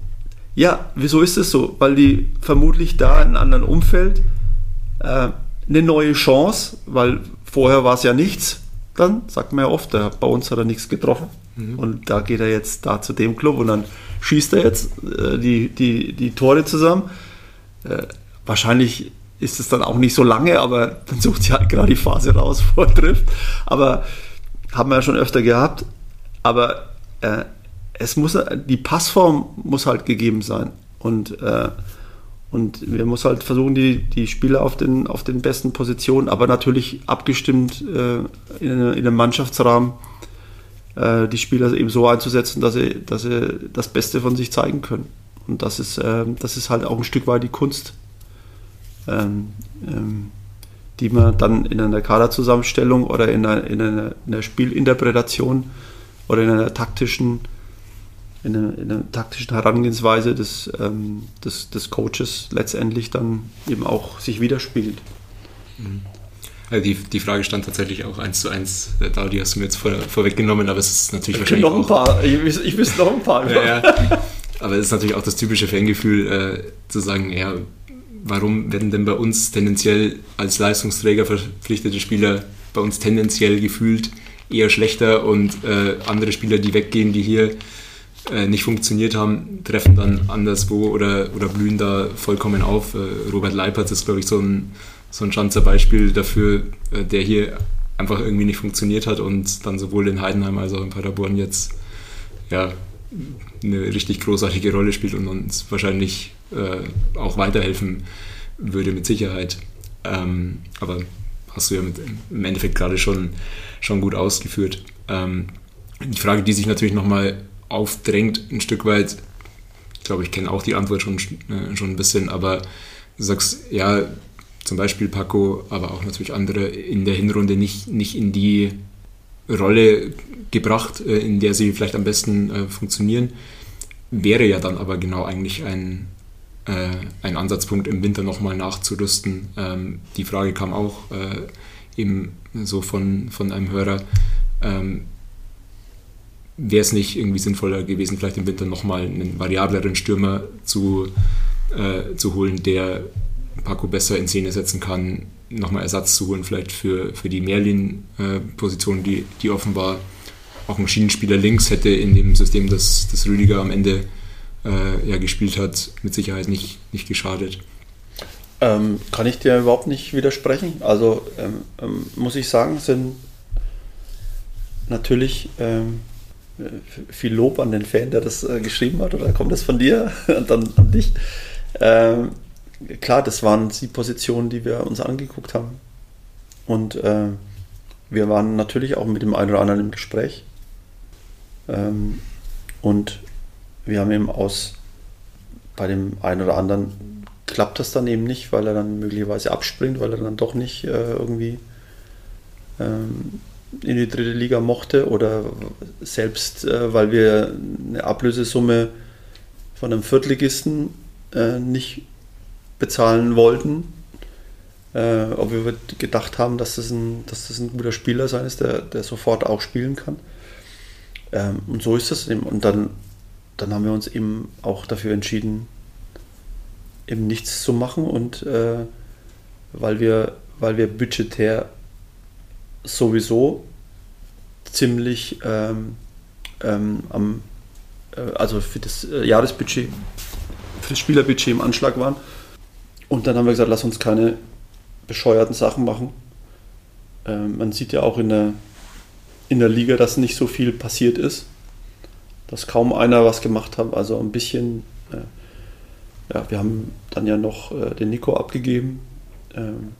Ja, wieso ist das so? Weil die vermutlich da in einem anderen Umfeld äh, eine neue Chance, weil vorher war es ja nichts, dann sagt man ja oft, der, bei uns hat er nichts getroffen. Mhm. Und da geht er jetzt da zu dem Club und dann schießt er jetzt äh, die, die, die Tore zusammen. Äh, wahrscheinlich ist es dann auch nicht so lange, aber dann sucht sie halt gerade die Phase raus, wo er trifft. Aber haben wir ja schon öfter gehabt. Aber äh, es muss, die Passform muss halt gegeben sein. Und, äh, und wir muss halt versuchen, die, die Spieler auf den, auf den besten Positionen, aber natürlich abgestimmt äh, in, in einem Mannschaftsrahmen, äh, die Spieler eben so einzusetzen, dass sie, dass sie das Beste von sich zeigen können. Und das ist, äh, das ist halt auch ein Stück weit die Kunst, ähm, ähm, die man dann in einer Kaderzusammenstellung oder in einer, in einer, in einer Spielinterpretation oder in einer taktischen in einer, in einer taktischen Herangehensweise des, ähm, des, des Coaches letztendlich dann eben auch sich widerspiegelt. Mhm. Also die, die Frage stand tatsächlich auch eins zu eins da, die hast du mir jetzt vor, vorweggenommen, aber es ist natürlich ich wahrscheinlich. Noch ein paar. Ich, ich wüsste noch ein paar. ja, ja. Aber es ist natürlich auch das typische Fangefühl, äh, zu sagen, ja, warum werden denn bei uns tendenziell als Leistungsträger verpflichtete Spieler bei uns tendenziell gefühlt eher schlechter und äh, andere Spieler, die weggehen, die hier äh, nicht funktioniert haben, treffen dann anderswo oder, oder blühen da vollkommen auf. Äh, Robert Leipert ist, glaube ich, so ein, so ein Schanzer Beispiel dafür, äh, der hier einfach irgendwie nicht funktioniert hat und dann sowohl in Heidenheim als auch in Paderborn jetzt ja, eine richtig großartige Rolle spielt und uns wahrscheinlich äh, auch weiterhelfen würde mit Sicherheit. Ähm, aber hast du ja mit, im Endeffekt gerade schon, schon gut ausgeführt. Ähm, die Frage, die sich natürlich nochmal aufdrängt, ein Stück weit, ich glaube, ich kenne auch die Antwort schon, äh, schon ein bisschen, aber du sagst, ja, zum Beispiel Paco, aber auch natürlich andere in der Hinrunde nicht, nicht in die Rolle gebracht, äh, in der sie vielleicht am besten äh, funktionieren. Wäre ja dann aber genau eigentlich ein, ein Ansatzpunkt im Winter nochmal nachzurüsten. Ähm, die Frage kam auch eben so von, von einem Hörer. Ähm, Wäre es nicht irgendwie sinnvoller gewesen, vielleicht im Winter nochmal einen variableren Stürmer zu, äh, zu holen, der Paco besser in Szene setzen kann, nochmal Ersatz zu holen, vielleicht für, für die Mehrlin-Position, die, die offenbar auch ein Schienenspieler links hätte in dem System, das, das Rüdiger am Ende äh, ja, gespielt hat, mit Sicherheit nicht, nicht geschadet. Ähm, kann ich dir überhaupt nicht widersprechen. Also ähm, ähm, muss ich sagen, sind natürlich ähm, viel Lob an den Fan, der das äh, geschrieben hat, oder kommt das von dir und dann an dich? Ähm, klar, das waren die Positionen, die wir uns angeguckt haben. Und äh, wir waren natürlich auch mit dem einen oder anderen im Gespräch. Ähm, und wir haben eben aus, bei dem einen oder anderen klappt das dann eben nicht, weil er dann möglicherweise abspringt, weil er dann doch nicht äh, irgendwie ähm, in die dritte Liga mochte oder selbst, äh, weil wir eine Ablösesumme von einem Viertligisten äh, nicht bezahlen wollten. Äh, ob wir gedacht haben, dass das, ein, dass das ein guter Spieler sein ist, der, der sofort auch spielen kann. Ähm, und so ist es eben. Und dann dann haben wir uns eben auch dafür entschieden, eben nichts zu machen und äh, weil wir, weil wir budgetär sowieso ziemlich ähm, ähm, am, äh, also für das äh, Jahresbudget, für das Spielerbudget im Anschlag waren. Und dann haben wir gesagt, lass uns keine bescheuerten Sachen machen. Ähm, man sieht ja auch in der, in der Liga, dass nicht so viel passiert ist dass kaum einer was gemacht hat. Also ein bisschen, äh, ja, wir haben dann ja noch äh, den Nico abgegeben, ähm,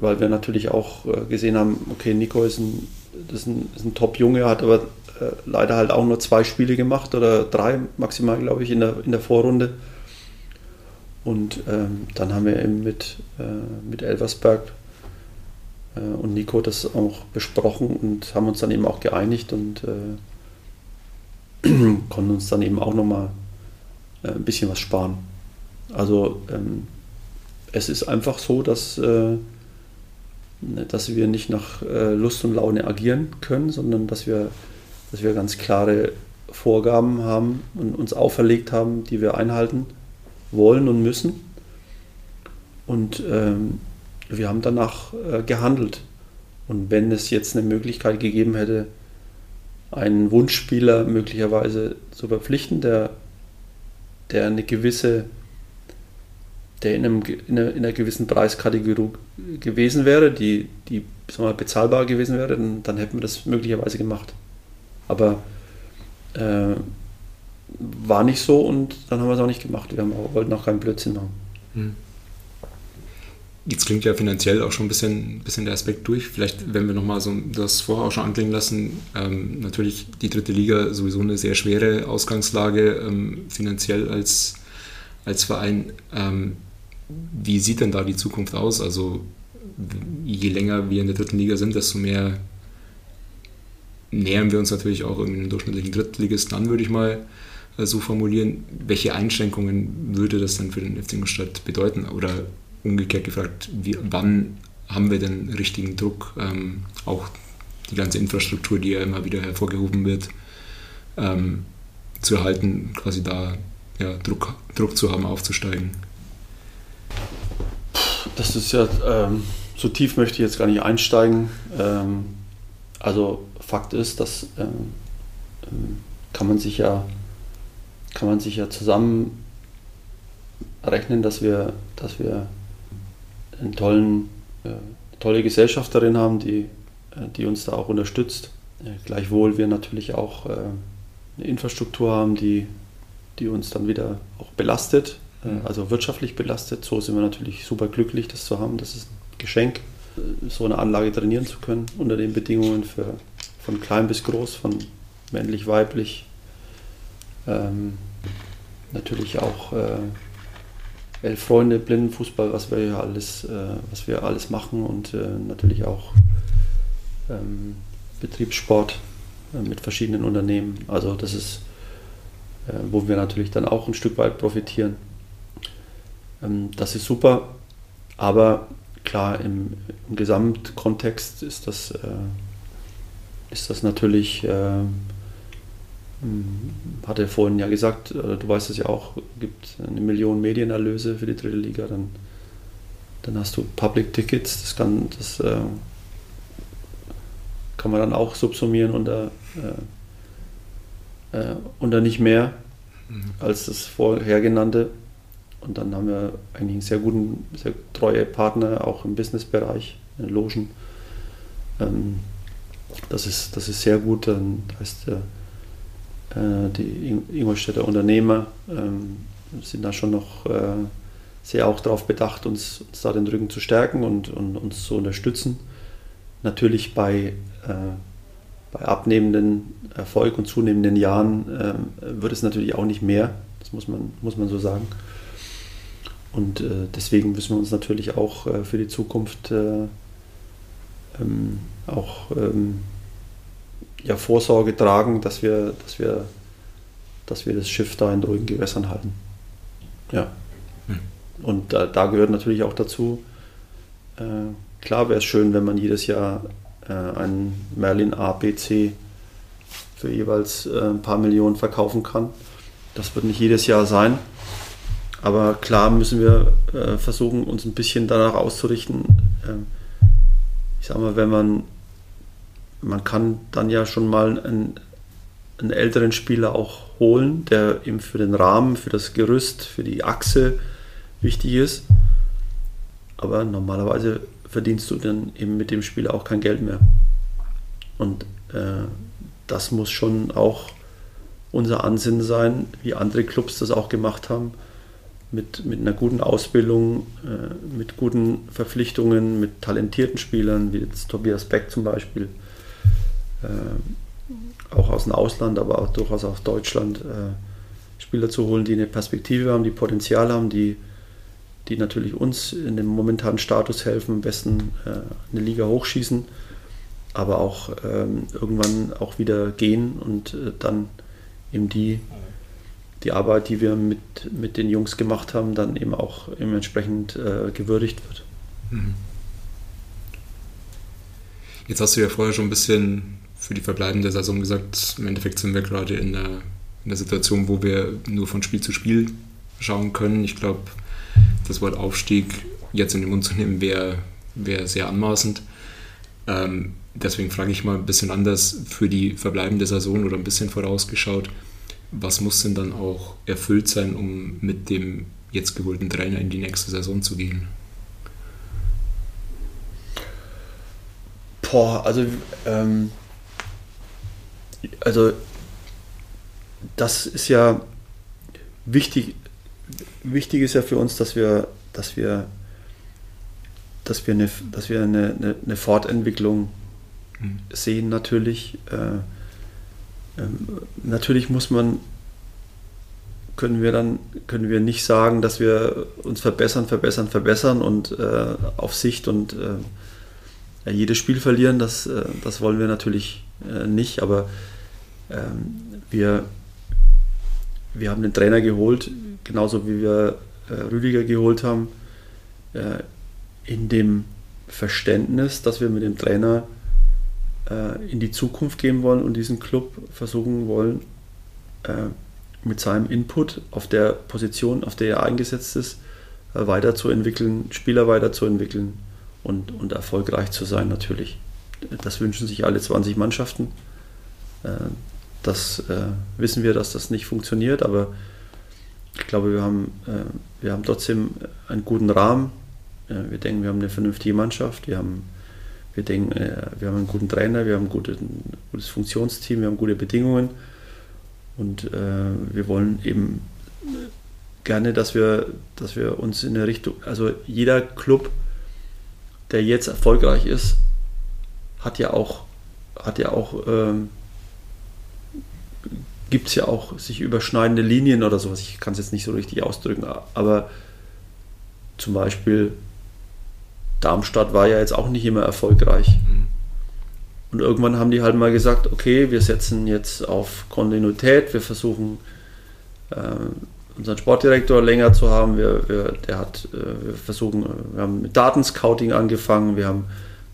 weil wir natürlich auch äh, gesehen haben, okay, Nico ist ein, ist ein, ein Top-Junge, hat aber äh, leider halt auch nur zwei Spiele gemacht oder drei maximal, glaube ich, in der, in der Vorrunde. Und ähm, dann haben wir eben mit, äh, mit Elversberg äh, und Nico das auch besprochen und haben uns dann eben auch geeinigt und konnten uns dann eben auch nochmal äh, ein bisschen was sparen. Also ähm, es ist einfach so, dass, äh, dass wir nicht nach äh, Lust und Laune agieren können, sondern dass wir, dass wir ganz klare Vorgaben haben und uns auferlegt haben, die wir einhalten wollen und müssen. Und ähm, wir haben danach äh, gehandelt. Und wenn es jetzt eine Möglichkeit gegeben hätte, einen Wunschspieler möglicherweise zu verpflichten, der, der eine gewisse, der in, einem, in, einer, in einer gewissen Preiskategorie gewesen wäre, die, die sagen wir, bezahlbar gewesen wäre, dann, dann hätten wir das möglicherweise gemacht. Aber äh, war nicht so und dann haben wir es auch nicht gemacht. Wir auch, wollten auch keinen Blödsinn machen. Hm. Jetzt klingt ja finanziell auch schon ein bisschen, bisschen der Aspekt durch. Vielleicht, wenn wir nochmal so das vorher auch schon anklingen lassen, ähm, natürlich die dritte Liga sowieso eine sehr schwere Ausgangslage ähm, finanziell als, als Verein. Ähm, wie sieht denn da die Zukunft aus? Also je länger wir in der dritten Liga sind, desto mehr nähern wir uns natürlich auch irgendwie einem durchschnittlichen Drittligisten an, würde ich mal äh, so formulieren. Welche Einschränkungen würde das denn für den FC Ingolstadt bedeuten? Oder umgekehrt gefragt, wie, wann haben wir den richtigen Druck, ähm, auch die ganze Infrastruktur, die ja immer wieder hervorgehoben wird, ähm, zu erhalten, quasi da ja, Druck, Druck zu haben, aufzusteigen? Das ist ja, ähm, so tief möchte ich jetzt gar nicht einsteigen. Ähm, also Fakt ist, dass ähm, ähm, kann man sich ja kann man sich ja zusammen rechnen, dass wir, dass wir einen tollen, äh, tolle Gesellschafterin haben, die, äh, die uns da auch unterstützt. Äh, gleichwohl wir natürlich auch äh, eine Infrastruktur haben, die, die uns dann wieder auch belastet. Also wirtschaftlich belastet. So sind wir natürlich super glücklich, das zu haben. Das ist ein Geschenk, äh, so eine Anlage trainieren zu können unter den Bedingungen für, von klein bis groß, von männlich, weiblich. Ähm, natürlich auch elf Freunde, Blindenfußball, was wir ja alles, äh, was wir alles machen und äh, natürlich auch ähm, Betriebssport äh, mit verschiedenen Unternehmen. Also das ist, äh, wo wir natürlich dann auch ein Stück weit profitieren. Ähm, das ist super, aber klar, im, im Gesamtkontext ist das, äh, ist das natürlich äh, hm, hat er vorhin ja gesagt, du weißt es ja auch, gibt eine Million Medienerlöse für die dritte Liga, dann, dann hast du Public Tickets, das kann, das äh, kann man dann auch subsumieren unter, äh, äh, unter nicht mehr mhm. als das vorher genannte. Und dann haben wir eigentlich einen sehr guten, sehr treue Partner, auch im Businessbereich, in Logen. Ähm, das, ist, das ist sehr gut. Dann heißt äh, äh, die Ingolstädter Unternehmer ähm, sind da schon noch äh, sehr auch darauf bedacht, uns, uns, da den Rücken zu stärken und, und uns zu unterstützen. Natürlich bei, äh, bei abnehmenden Erfolg und zunehmenden Jahren äh, wird es natürlich auch nicht mehr, das muss man, muss man so sagen. Und äh, deswegen müssen wir uns natürlich auch äh, für die Zukunft ähm, auch ähm, ja, Vorsorge tragen, dass wir, dass, wir, dass wir das Schiff da in ruhigen Gewässern halten. Ja. Hm. Und da, da, gehört natürlich auch dazu, äh, klar wäre es schön, wenn man jedes Jahr äh, einen Merlin A, B, C für jeweils äh, ein paar Millionen verkaufen kann. Das wird nicht jedes Jahr sein. Aber klar müssen wir äh, versuchen, uns ein bisschen danach auszurichten. Ähm, ich sage mal, wenn man man kann dann ja schon mal einen, einen älteren Spieler auch holen, der eben für den Rahmen, für das Gerüst, für die Achse wichtig ist. Aber normalerweise verdienst du dann eben mit dem Spieler auch kein Geld mehr. Und äh, das muss schon auch unser Ansinnen sein, wie andere Clubs das auch gemacht haben, mit, mit einer guten Ausbildung, äh, mit guten Verpflichtungen, mit talentierten Spielern, wie jetzt Tobias Beck zum Beispiel, äh, auch aus dem Ausland, aber auch durchaus aus Deutschland äh, Spieler zu holen, die eine Perspektive haben, die Potenzial haben, die, die natürlich uns in dem momentanen Status helfen, am besten äh, eine Liga hochschießen, aber auch ähm, irgendwann auch wieder gehen und äh, dann eben die, die Arbeit, die wir mit, mit den Jungs gemacht haben, dann eben auch eben entsprechend äh, gewürdigt wird. Mhm. Jetzt hast du ja vorher schon ein bisschen für die verbleibende Saison gesagt, im Endeffekt sind wir gerade in der, in der Situation, wo wir nur von Spiel zu Spiel schauen können. Ich glaube, das Wort Aufstieg jetzt in den Mund zu nehmen, wäre wär sehr anmaßend. Ähm, deswegen frage ich mal ein bisschen anders für die verbleibende Saison oder ein bisschen vorausgeschaut. Was muss denn dann auch erfüllt sein, um mit dem jetzt geholten Trainer in die nächste Saison zu gehen? Boah, also, ähm, also das ist ja wichtig. Wichtig ist ja für uns, dass wir, dass wir, dass wir eine, dass wir eine, eine, eine Fortentwicklung mhm. sehen natürlich. Äh, ähm, natürlich muss man können wir dann können wir nicht sagen, dass wir uns verbessern, verbessern, verbessern und äh, auf Sicht und äh, ja, jedes Spiel verlieren, das, äh, das wollen wir natürlich äh, nicht, aber ähm, wir, wir haben den Trainer geholt, genauso wie wir äh, Rüdiger geholt haben, in dem Verständnis, dass wir mit dem Trainer in die Zukunft gehen wollen und diesen Club versuchen wollen, mit seinem Input auf der Position, auf der er eingesetzt ist, weiterzuentwickeln, Spieler weiterzuentwickeln und, und erfolgreich zu sein natürlich. Das wünschen sich alle 20 Mannschaften. Äh, das äh, wissen wir, dass das nicht funktioniert, aber ich glaube, wir haben, äh, wir haben trotzdem einen guten Rahmen. Wir denken, wir haben eine vernünftige Mannschaft. Wir haben, wir denken, wir haben einen guten Trainer, wir haben ein gutes, ein gutes Funktionsteam, wir haben gute Bedingungen. Und wir wollen eben gerne, dass wir, dass wir uns in der Richtung, also jeder Club der jetzt erfolgreich ist, hat ja auch, hat ja auch, ähm, gibt es ja auch sich überschneidende Linien oder sowas. Ich kann es jetzt nicht so richtig ausdrücken, aber zum Beispiel Darmstadt war ja jetzt auch nicht immer erfolgreich. Mhm. Und irgendwann haben die halt mal gesagt, okay, wir setzen jetzt auf Kontinuität, wir versuchen äh, unseren Sportdirektor länger zu haben. Wir, wir der hat, äh, wir versuchen, äh, wir haben mit Datenscouting angefangen, wir haben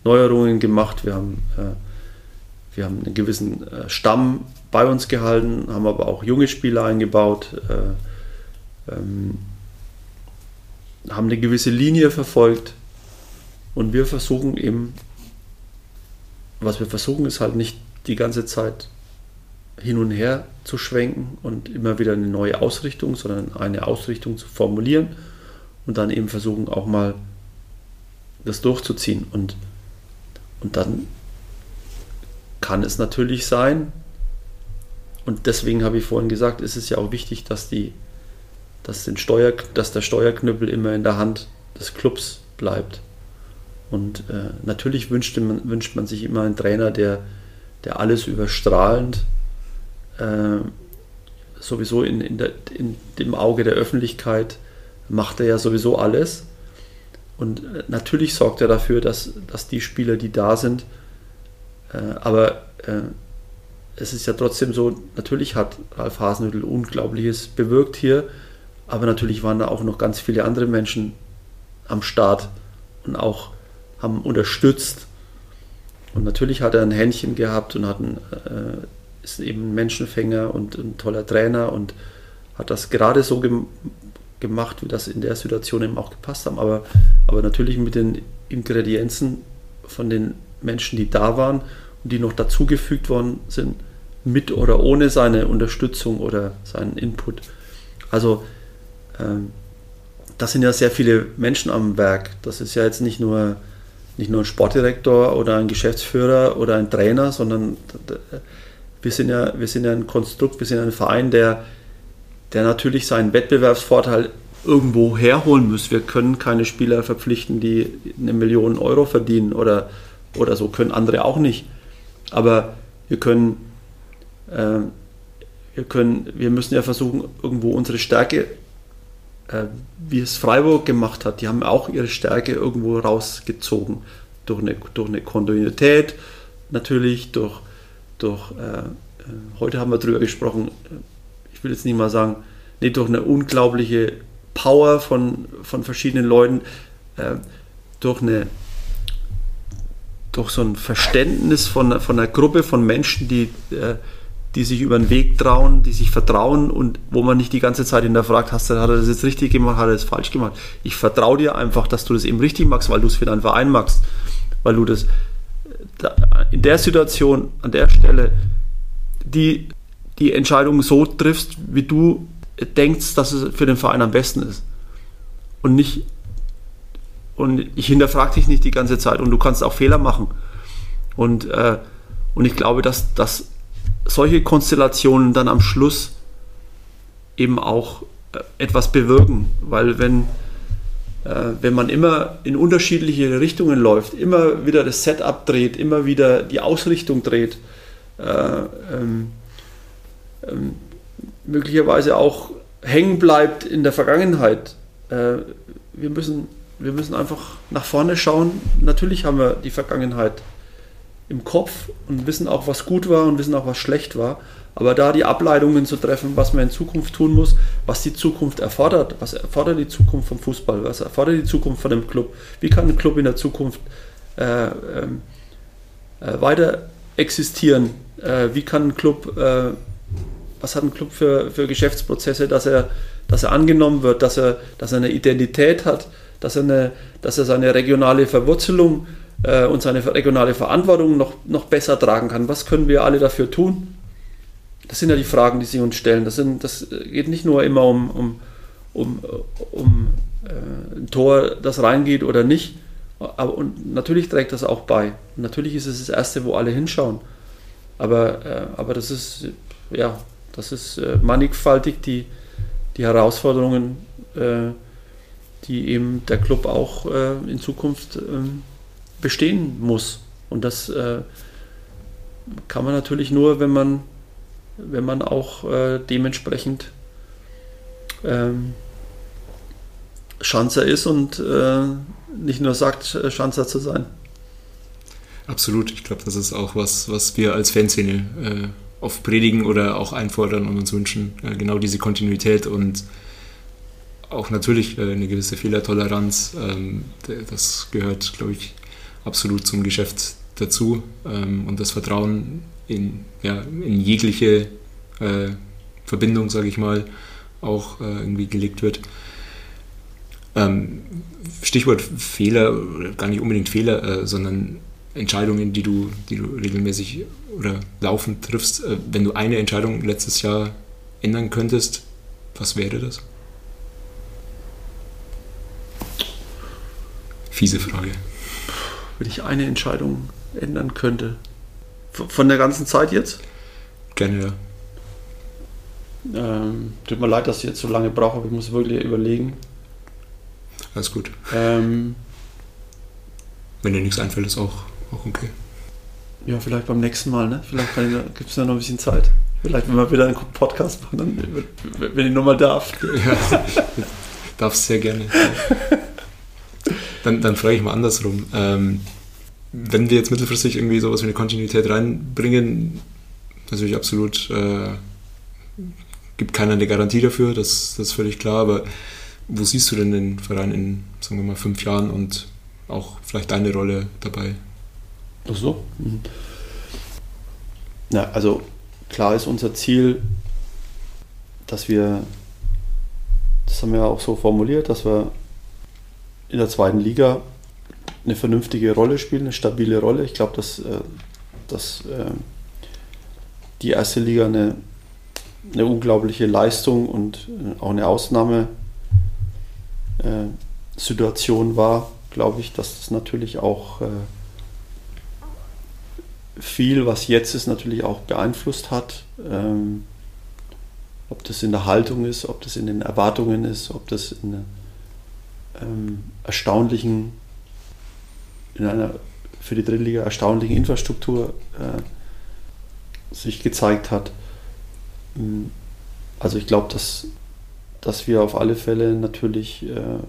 Neuerungen gemacht, wir haben, äh, wir haben einen gewissen Stamm bei uns gehalten, haben aber auch junge Spieler eingebaut, ähm, haben eine gewisse Linie verfolgt und wir versuchen eben, was wir versuchen, ist halt nicht die ganze Zeit hin und her zu schwenken und immer wieder eine neue Ausrichtung, sondern eine Ausrichtung zu formulieren und dann eben versuchen auch mal das durchzuziehen. Und, und dann kann es natürlich sein, und deswegen habe ich vorhin gesagt, ist es ja auch wichtig, dass, die, dass, den Steuer, dass der Steuerknüppel immer in der Hand des Clubs bleibt. Und äh, natürlich wünscht man, wünscht man sich immer einen Trainer, der, der alles überstrahlend äh, sowieso in, in, der, in, dem Auge der Öffentlichkeit macht er ja sowieso alles. Und äh, natürlich sorgt er dafür, dass, dass die Spieler, die da sind, äh, aber äh, es ist ja trotzdem so, natürlich hat Ralf Hasenhüttl Unglaubliches bewirkt hier, aber natürlich waren da auch noch ganz viele andere Menschen am Start und auch haben unterstützt. Und natürlich hat er ein Händchen gehabt und hat ein, äh, ist eben ein Menschenfänger und ein toller Trainer und hat das gerade so gem gemacht, wie das in der Situation eben auch gepasst haben. Aber, aber natürlich mit den Ingredienzen von den Menschen, die da waren und die noch dazugefügt worden sind, mit oder ohne seine Unterstützung oder seinen Input. Also ähm, das sind ja sehr viele Menschen am Werk. Das ist ja jetzt nicht nur, nicht nur ein Sportdirektor oder ein Geschäftsführer oder ein Trainer, sondern wir sind ja, wir sind ja ein Konstrukt, wir sind ein Verein, der, der natürlich seinen Wettbewerbsvorteil irgendwo herholen muss. Wir können keine Spieler verpflichten, die eine Million Euro verdienen oder, oder so, können andere auch nicht. Aber wir können, äh, wir können, wir müssen ja versuchen, irgendwo unsere Stärke, wie es Freiburg gemacht hat, die haben auch ihre Stärke irgendwo rausgezogen. Durch eine, durch eine Kontinuität, natürlich, durch durch, äh, äh, heute haben wir darüber gesprochen, äh, ich will jetzt nicht mal sagen, nee, durch eine unglaubliche Power von, von verschiedenen Leuten, äh, durch eine durch so ein Verständnis von, von einer Gruppe von Menschen, die, äh, die sich über den Weg trauen, die sich vertrauen und wo man nicht die ganze Zeit hinterfragt, hast du, hat er das jetzt richtig gemacht, hat er das falsch gemacht. Ich vertraue dir einfach, dass du das eben richtig machst, weil du es für deinen Verein machst, weil du das da, in der Situation, an der Stelle, die, die Entscheidung so triffst, wie du denkst, dass es für den Verein am besten ist. Und nicht und ich hinterfrage dich nicht die ganze Zeit und du kannst auch Fehler machen. Und, äh, und ich glaube, dass, dass solche Konstellationen dann am Schluss eben auch äh, etwas bewirken, weil wenn, äh, wenn man immer in unterschiedliche Richtungen läuft, immer wieder das Setup dreht, immer wieder die Ausrichtung dreht, äh, ähm, ähm, möglicherweise auch hängen bleibt in der Vergangenheit. Äh, wir müssen wir müssen einfach nach vorne schauen. Natürlich haben wir die Vergangenheit im Kopf und wissen auch, was gut war und wissen auch, was schlecht war. Aber da die Ableitungen zu treffen, was man in Zukunft tun muss, was die Zukunft erfordert, was erfordert die Zukunft vom Fußball, was erfordert die Zukunft von dem Club, wie kann ein Club in der Zukunft äh, ähm, äh, weiter existieren, äh, wie kann ein Club, äh, was hat ein Club für, für Geschäftsprozesse, dass er, dass er angenommen wird, dass er, dass er eine Identität hat, dass er, eine, dass er seine regionale Verwurzelung äh, und seine regionale Verantwortung noch, noch besser tragen kann. Was können wir alle dafür tun? Das sind ja die Fragen, die Sie uns stellen. Das, sind, das geht nicht nur immer um, um, um, um äh, ein Tor, das reingeht oder nicht. Aber, und natürlich trägt das auch bei. Und natürlich ist es das Erste, wo alle hinschauen. Aber, äh, aber das ist, ja, das ist äh, mannigfaltig, die, die Herausforderungen äh, die eben der Club auch äh, in Zukunft äh, bestehen muss. Und das äh, kann man natürlich nur, wenn man, wenn man auch äh, dementsprechend ähm, Schanzer ist und äh, nicht nur sagt, äh, Schanzer zu sein. Absolut. Ich glaube, das ist auch was, was wir als Fanszene oft predigen oder auch einfordern und uns wünschen. genau diese Kontinuität und auch natürlich äh, eine gewisse Fehlertoleranz. Ähm, das gehört, glaube ich, absolut zum Geschäft dazu. Ähm, und das Vertrauen in, ja, in jegliche äh, Verbindung, sage ich mal, auch äh, irgendwie gelegt wird. Ähm, Stichwort Fehler, gar nicht unbedingt Fehler, sondern Entscheidungen, die du, die du regelmäßig oder laufend triffst. wenn du eine Entscheidung letztes Jahr ändern könntest, was wäre das? Fiese Frage. Wenn ich eine Entscheidung ändern könnte. Von der ganzen Zeit jetzt? Gerne, ja. Ähm, tut mir leid, dass ich jetzt so lange brauche, aber ich muss wirklich überlegen. Alles gut. Ähm, Wenn dir nichts einfällt, ist auch, auch okay. Ja, vielleicht beim nächsten Mal, ne? Vielleicht gibt es ja noch ein bisschen Zeit. Vielleicht, wenn wir wieder einen Podcast machen, dann, wenn ich nochmal darf. Ja, darfst sehr gerne. Dann, dann frage ich mal andersrum. Ähm, wenn wir jetzt mittelfristig irgendwie sowas wie eine Kontinuität reinbringen, natürlich absolut, äh, gibt keiner eine Garantie dafür, das, das ist völlig klar, aber wo siehst du denn den Verein in, sagen wir mal, fünf Jahren und auch vielleicht deine Rolle dabei? Ach so. Mhm. Na, also klar ist unser Ziel, dass wir, das haben wir auch so formuliert, dass wir in der zweiten Liga eine vernünftige Rolle spielen, eine stabile Rolle. Ich glaube, dass, äh, dass äh, die erste Liga eine, eine unglaubliche Leistung und äh, auch eine Ausnahmesituation war, glaube ich, dass das natürlich auch viel, was jetzt ist, natürlich auch beeinflusst hat. Ähm, ob das in der Haltung ist, ob das in den Erwartungen ist, ob das in der ähm, erstaunlichen, in einer für die Drittliga erstaunlichen Infrastruktur äh, sich gezeigt hat. Ähm, also ich glaube, dass, dass wir auf alle Fälle natürlich äh,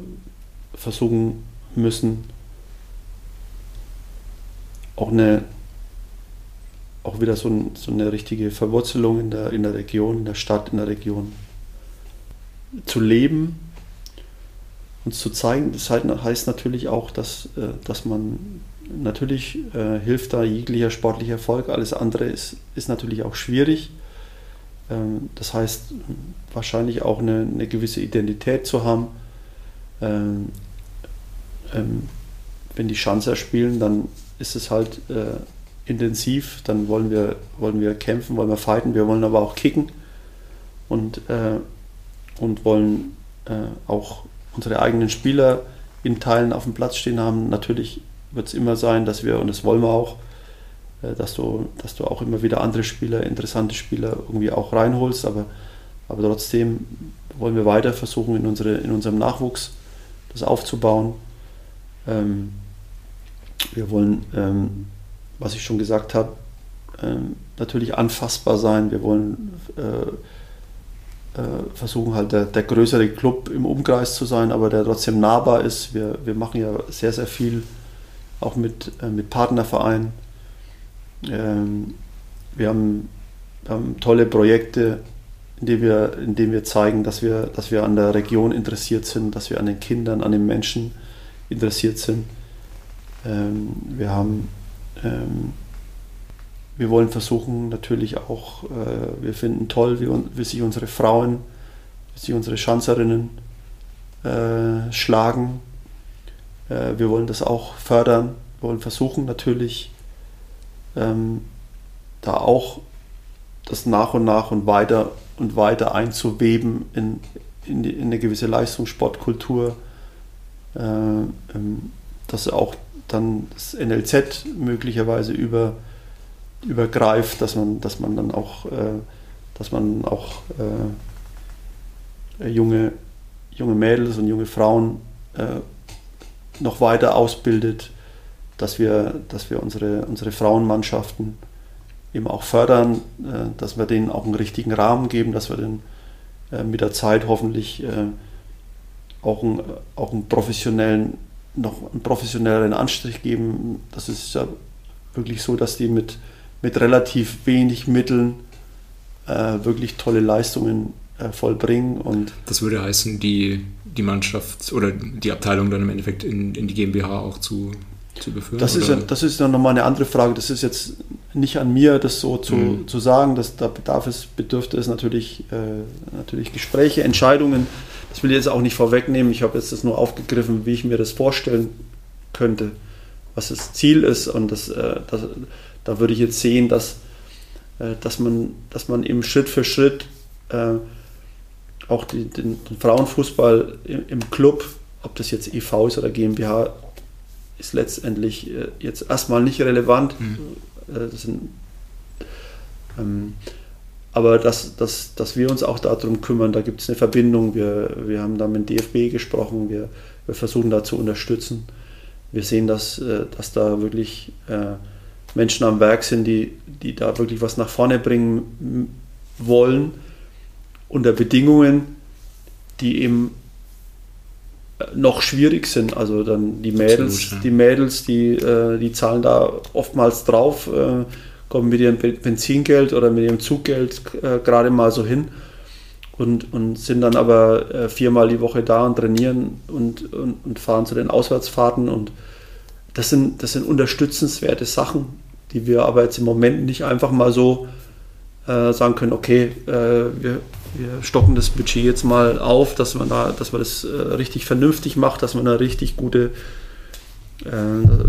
versuchen müssen, auch eine auch wieder so, ein, so, eine richtige Verwurzelung in der, in der Region, in der Stadt, in der Region zu leben uns zu zeigen. Das heißt natürlich auch, dass, äh, dass man natürlich äh, hilft da jeglicher sportlicher Erfolg. Alles andere ist, ist natürlich auch schwierig. Ähm, das heißt, wahrscheinlich auch eine, eine gewisse Identität zu haben. Ähm, ähm, wenn die Schanzer spielen, dann ist es halt äh, intensiv, dann wollen wir, wollen wir kämpfen, wollen wir fighten, wir wollen aber auch kicken und, äh, und wollen äh, auch unsere eigenen Spieler in Teilen auf dem Platz stehen haben. Natürlich wird es immer sein, dass wir, und das wollen wir auch, äh, dass, du, dass du auch immer wieder andere Spieler, interessante Spieler irgendwie auch reinholst, aber, aber trotzdem wollen wir weiter versuchen, in, unsere, in unserem Nachwuchs das aufzubauen. Ähm, wir wollen, ähm, was ich schon gesagt habe, ähm, natürlich anfassbar sein. Wir wollen äh, versuchen halt der, der, größere Club im Umkreis zu sein, aber der trotzdem nahbar ist. Wir, wir machen ja sehr, sehr viel auch mit, äh, mit Partnervereinen. Ähm, wir, haben, haben tolle Projekte, in denen wir, in denen wir zeigen, dass wir, dass wir an der Region interessiert sind, dass wir an den Kindern, an den Menschen interessiert sind. Ähm, wir haben ähm, wir wollen versuchen natürlich auch, äh, wir finden toll, wie, wie, sich unsere Frauen, wie sich unsere Schanzerinnen äh, schlagen. Äh, wir wollen das auch fördern. Wir wollen versuchen natürlich, ähm, da auch das nach und nach und weiter und weiter einzuweben in, in, die, in eine gewisse Leistungssportkultur, äh, ähm, dass auch dann das NLZ möglicherweise über übergreift, dass man, dass man dann auch, äh, dass man auch äh, junge, junge Mädels und junge Frauen äh, noch weiter ausbildet, dass wir, dass wir unsere, unsere Frauenmannschaften eben auch fördern, äh, dass wir denen auch einen richtigen Rahmen geben, dass wir denen äh, mit der Zeit hoffentlich äh, auch, einen, auch einen professionellen, noch einen professionelleren Anstrich geben. Das ist ja wirklich so, dass die mit mit relativ wenig Mitteln äh, wirklich tolle Leistungen äh, vollbringen. Und das würde heißen, die, die Mannschaft oder die Abteilung dann im Endeffekt in, in die GmbH auch zu, zu beführen? Das ist, ja, das ist dann nochmal eine andere Frage. Das ist jetzt nicht an mir, das so zu, mhm. zu sagen. Das, da bedarf es, bedürfte es natürlich, äh, natürlich Gespräche, Entscheidungen. Das will ich jetzt auch nicht vorwegnehmen. Ich habe jetzt das nur aufgegriffen, wie ich mir das vorstellen könnte, was das Ziel ist. Und das, äh, das da würde ich jetzt sehen, dass, äh, dass, man, dass man eben Schritt für Schritt äh, auch die, den, den, Frauenfußball im, im, Club, ob das jetzt EV ist oder GmbH, ist letztendlich äh, jetzt erstmal nicht relevant. Mhm. Äh, sind, ähm, aber dass, dass, dass wir uns auch darum kümmern, da gibt es eine Verbindung. Wir, wir haben da mit dem DFB gesprochen, wir, wir versuchen da zu unterstützen. Wir sehen, dass, dass da wirklich äh, Menschen am Werk sind, die, die da wirklich was nach vorne bringen wollen, unter Bedingungen, die eben äh, noch schwierig sind. Also dann die Mädels, Absolut, ja. die Mädels, die, äh, die zahlen da oftmals drauf, äh, kommen mit ihrem Benzingeld oder mit ihrem Zuggeld gerade mal so hin und, und sind dann aber viermal die Woche da und trainieren und, und, und fahren zu den Auswärtsfahrten und das sind, das sind unterstützenswerte Sachen, die wir aber jetzt im Moment nicht einfach mal so äh, sagen können, okay, äh, wir, wir stocken das Budget jetzt mal auf, dass man da, dass man das äh, richtig vernünftig macht, dass man da richtig gute, äh,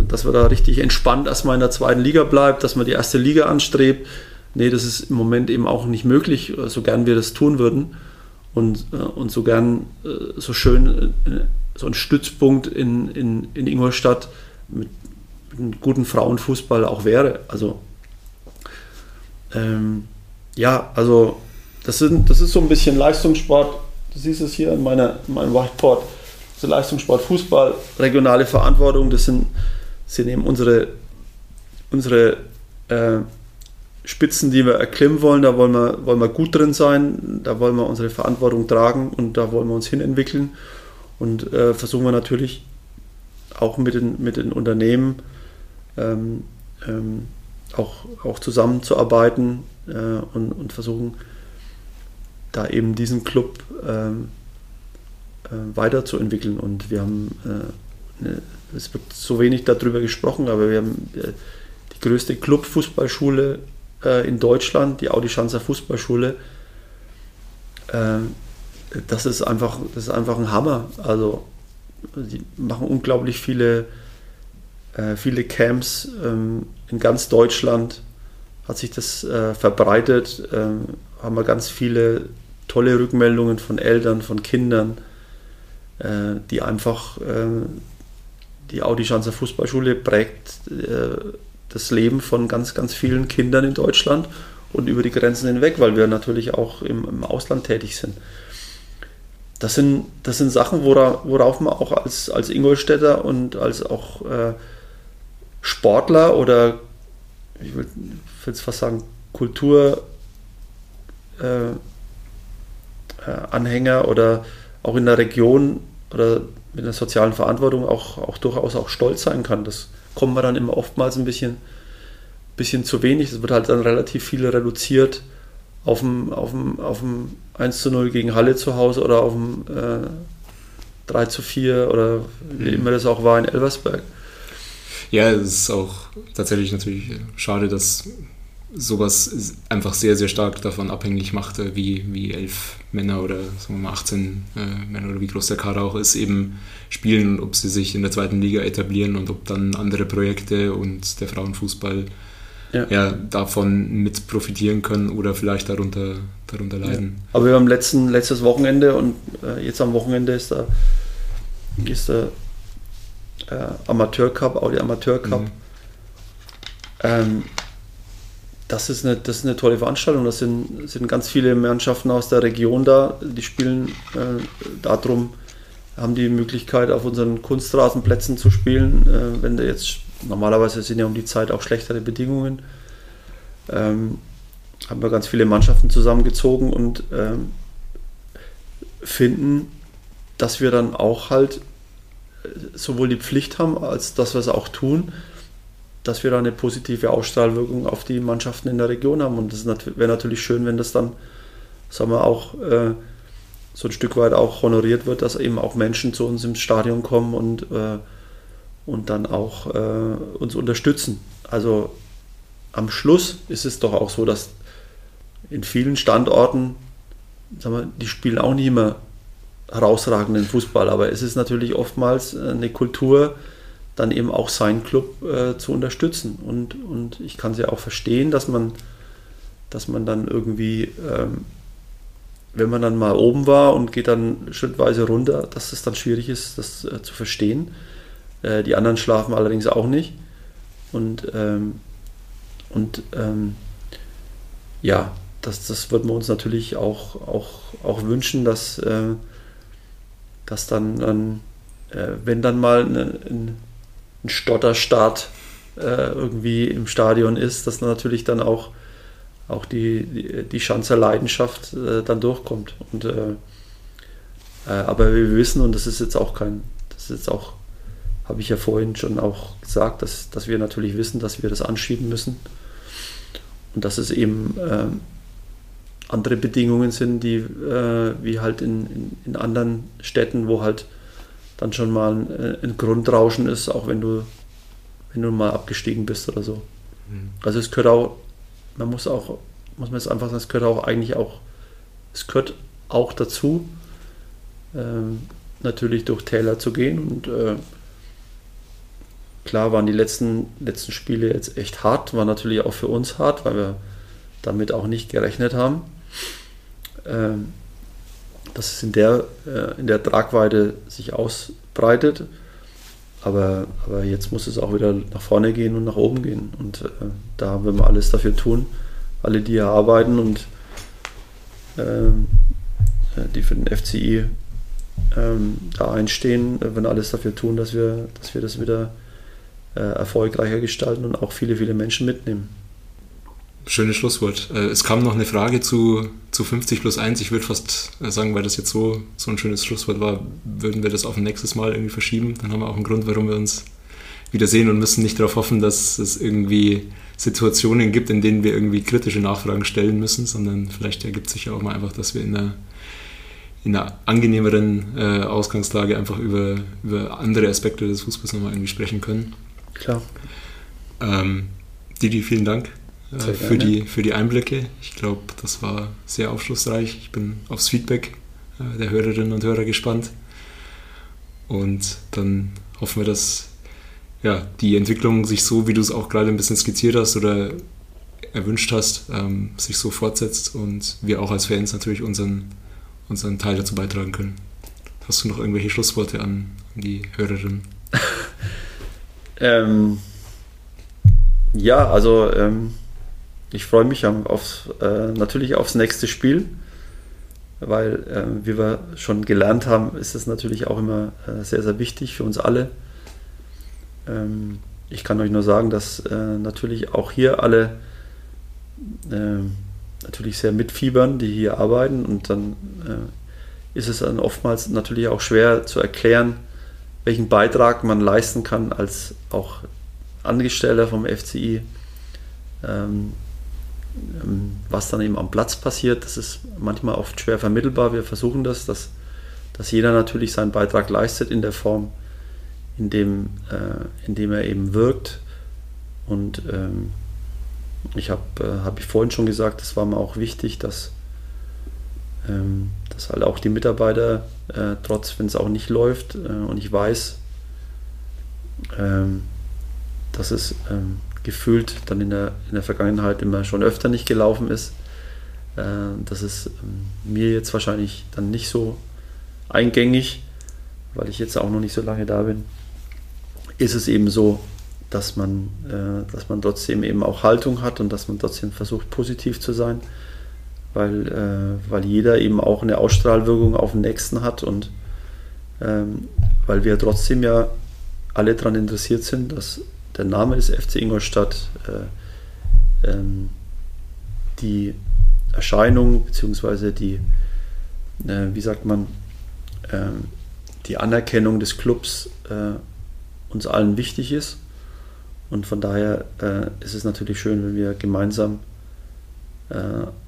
dass man da richtig entspannt erstmal in der zweiten Liga bleibt, dass man die erste Liga anstrebt. Nee, das ist im Moment eben auch nicht möglich, so gern wir das tun würden. Und, äh, und so gern, äh, so schön, so ein Stützpunkt in, in, in Ingolstadt mit guten Frauenfußball auch wäre. Also ähm, ja, also das, sind, das ist so ein bisschen Leistungssport. Du siehst es hier in, meiner, in meinem Whiteboard. So Leistungssport, Fußball, regionale Verantwortung, das sind, sind eben unsere, unsere äh, Spitzen, die wir erklimmen wollen. Da wollen wir, wollen wir gut drin sein, da wollen wir unsere Verantwortung tragen und da wollen wir uns hinentwickeln. Und äh, versuchen wir natürlich auch mit den, mit den Unternehmen ähm, ähm, auch, auch zusammenzuarbeiten äh, und, und versuchen, da eben diesen Club ähm, äh, weiterzuentwickeln. Und wir haben äh, es wird so wenig darüber gesprochen, aber wir haben die größte Clubfußballschule in Deutschland, die Audi Schanzer Fußballschule. Ähm, das ist einfach, das ist einfach ein Hammer. Also die machen unglaublich viele, äh, viele Camps ähm, in ganz Deutschland. Hat sich das äh, verbreitet, ähm, haben wir ganz viele tolle Rückmeldungen von Eltern, von Kindern, äh, die einfach äh, die Audi Schanzer Fußballschule prägt äh, das Leben von ganz, ganz vielen Kindern in Deutschland und über die Grenzen hinweg, weil wir natürlich auch im, im Ausland tätig sind das sind, das sind Sachen, worauf, worauf man auch als, als Ingolstädter und als auch äh, Sportler oder ich würde jetzt fast sagen Kulturanhänger äh, äh, oder auch in der Region oder mit einer sozialen Verantwortung auch, auch durchaus auch stolz sein kann. Das kommt man dann immer oftmals ein bisschen, bisschen zu wenig. Es wird halt dann relativ viel reduziert auf dem, auf dem, auf dem 1 zu 0 gegen Halle zu Hause oder auf dem äh, 3 zu 4 oder wie mhm. immer das auch war in Elversberg. Ja, es ist auch tatsächlich natürlich schade, dass sowas einfach sehr, sehr stark davon abhängig macht, wie, wie elf Männer oder sagen wir mal 18 äh, Männer oder wie groß der Kader auch ist, eben spielen und ob sie sich in der zweiten Liga etablieren und ob dann andere Projekte und der Frauenfußball ja. ja. davon mit profitieren können oder vielleicht darunter, darunter leiden. Ja. Aber wir haben letzten, letztes Wochenende und äh, jetzt am Wochenende ist der, ist der äh, Amateur Cup, Audi Amateur Cup. Mhm. Ähm, das ist, eine, das ist eine tolle Veranstaltung. Das sind, sind ganz viele Mannschaften aus der Region da, die spielen äh, darum, haben die Möglichkeit, auf unseren Kunstrasenplätzen zu spielen. Äh, wenn der jetzt normalerweise sind ja um die Zeit auch schlechtere Bedingungen. Ähm, haben wir ganz viele Mannschaften zusammengezogen und ähm, finden, dass wir dann auch halt sowohl die Pflicht haben, als dass wir es auch tun, dass wir da eine positive Ausstrahlwirkung auf die Mannschaften in der Region haben. Und das wäre natürlich schön, wenn das dann, sagen wir, auch äh, so ein Stück weit auch honoriert wird, dass eben auch Menschen zu uns ins Stadion kommen und äh, und dann auch äh, uns unterstützen. Also am Schluss ist es doch auch so, dass in vielen Standorten, sagen wir, die spielen auch nicht immer herausragenden Fußball, aber es ist natürlich oftmals eine Kultur, dann eben auch seinen Club äh, zu unterstützen. Und, und ich kann es ja auch verstehen, dass man, dass man dann irgendwie, ähm, wenn man dann mal oben war und geht dann schrittweise runter, dass es dann schwierig ist, das äh, zu verstehen. Äh, die anderen schlafen allerdings auch nicht. Und, ähm, und ähm, ja, das, das wird man uns natürlich auch, auch, auch wünschen, dass, äh, dass dann, dann äh, wenn dann mal eine, ein, ein Stotterstart äh, irgendwie im Stadion ist, dass natürlich dann auch, auch die, die, die Schanzer Leidenschaft äh, dann durchkommt. Und, äh, aber wir wissen, und das ist jetzt auch kein, das ist jetzt auch habe ich ja vorhin schon auch gesagt, dass, dass wir natürlich wissen, dass wir das anschieben müssen und dass es eben äh, andere Bedingungen sind, die äh, wie halt in, in, in, anderen Städten, wo halt dann schon mal ein, äh, ein, Grundrauschen ist, auch wenn du, wenn du mal abgestiegen bist oder so. Mhm. Also es gehört auch, man muss auch, muss man jetzt einfach sagen, es gehört auch eigentlich auch, es gehört auch dazu, ähm, natürlich durch Täler zu gehen und äh, Klar waren die letzten, letzten Spiele jetzt echt hart, war natürlich auch für uns hart, weil wir damit auch nicht gerechnet haben. Ähm, dass es in der, äh, in der Tragweite sich ausbreitet. Aber, aber jetzt muss es auch wieder nach vorne gehen und nach oben gehen. Und äh, da werden wir alles dafür tun, alle, die hier arbeiten und ähm, äh, die für den FCI ähm, da einstehen, werden alles dafür tun, dass wir, dass wir das wieder äh, erfolgreicher gestalten und auch viele, viele Menschen mitnehmen. Schönes Schlusswort. Äh, es kam noch eine Frage zu, zu 50 plus 1. Ich würde fast äh, sagen, weil das jetzt so, so ein schönes Schlusswort war, würden wir das auf ein nächstes Mal irgendwie verschieben. Dann haben wir auch einen Grund, warum wir uns wiedersehen und müssen nicht darauf hoffen, dass es irgendwie Situationen gibt, in denen wir irgendwie kritische Nachfragen stellen müssen, sondern vielleicht ergibt sich ja auch mal einfach, dass wir in einer in einer angenehmeren äh, Ausgangslage einfach über, über andere Aspekte des Fußballs nochmal irgendwie sprechen können. Klar. Ähm, Didi, vielen Dank äh, für, die, für die Einblicke. Ich glaube, das war sehr aufschlussreich. Ich bin aufs Feedback äh, der Hörerinnen und Hörer gespannt. Und dann hoffen wir, dass ja, die Entwicklung sich so, wie du es auch gerade ein bisschen skizziert hast oder erwünscht hast, ähm, sich so fortsetzt und wir auch als Fans natürlich unseren, unseren Teil dazu beitragen können. Hast du noch irgendwelche Schlussworte an, an die Hörerinnen? ähm, ja, also ähm, ich freue mich aufs, äh, natürlich aufs nächste Spiel, weil, äh, wie wir schon gelernt haben, ist es natürlich auch immer äh, sehr, sehr wichtig für uns alle. Ähm, ich kann euch nur sagen, dass äh, natürlich auch hier alle ähm, natürlich sehr mitfiebern, die hier arbeiten und dann äh, ist es dann oftmals natürlich auch schwer zu erklären, welchen Beitrag man leisten kann als auch Angestellter vom FCI. Ähm, was dann eben am Platz passiert, das ist manchmal oft schwer vermittelbar. Wir versuchen das, dass, dass jeder natürlich seinen Beitrag leistet in der Form, in dem, äh, in dem er eben wirkt. Und ähm, ich habe äh, hab ich vorhin schon gesagt, es war mir auch wichtig, dass, ähm, dass halt auch die Mitarbeiter, äh, trotz wenn es auch nicht läuft, äh, und ich weiß, ähm, dass es ähm, gefühlt dann in der, in der Vergangenheit immer schon öfter nicht gelaufen ist. Äh, das ist ähm, mir jetzt wahrscheinlich dann nicht so eingängig, weil ich jetzt auch noch nicht so lange da bin. Ist es eben so, dass man, äh, dass man trotzdem eben auch Haltung hat und dass man trotzdem versucht, positiv zu sein, weil, äh, weil jeder eben auch eine Ausstrahlwirkung auf den Nächsten hat und ähm, weil wir trotzdem ja alle daran interessiert sind, dass der Name des FC Ingolstadt, äh, ähm, die Erscheinung bzw. die, äh, wie sagt man, äh, die Anerkennung des Clubs äh, uns allen wichtig ist. Und von daher äh, ist es natürlich schön, wenn wir gemeinsam äh,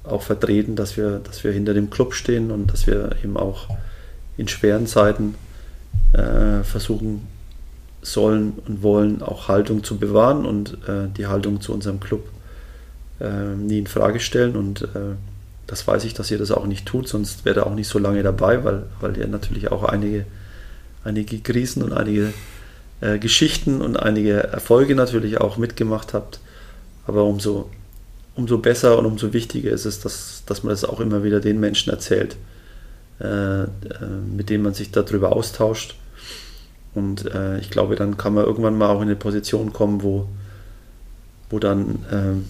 auch vertreten, dass wir, dass wir hinter dem Club stehen und dass wir eben auch in schweren Zeiten versuchen, sollen und wollen auch Haltung zu bewahren und äh, die Haltung zu unserem Club äh, nie in Frage stellen. Und äh, das weiß ich, dass ihr das auch nicht tut, sonst wäre ihr auch nicht so lange dabei, weil, weil ihr natürlich auch einige, einige Krisen und einige äh, Geschichten und einige Erfolge natürlich auch mitgemacht habt. Aber umso, umso besser und umso wichtiger ist es, dass, dass man das auch immer wieder den Menschen erzählt, äh, äh, mit denen man sich darüber austauscht und äh, ich glaube, dann kann man irgendwann mal auch in eine Position kommen, wo, wo dann ähm,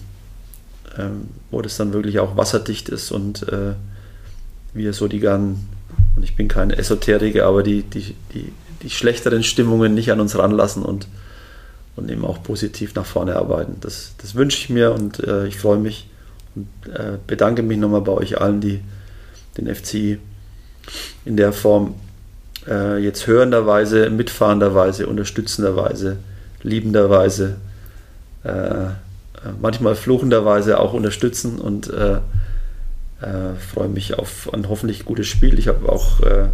ähm, wo das dann wirklich auch wasserdicht ist und äh, wir so die ganzen, und ich bin kein Esoteriker, aber die, die, die, die schlechteren Stimmungen nicht an uns ranlassen und, und eben auch positiv nach vorne arbeiten. Das, das wünsche ich mir und äh, ich freue mich und äh, bedanke mich nochmal bei euch allen, die den FCI in der Form äh, jetzt hörenderweise, mitfahrenderweise, unterstützenderweise, liebenderweise, äh, äh, manchmal fluchenderweise auch unterstützen und äh, äh, freue mich auf ein hoffentlich gutes Spiel. Ich habe auch äh,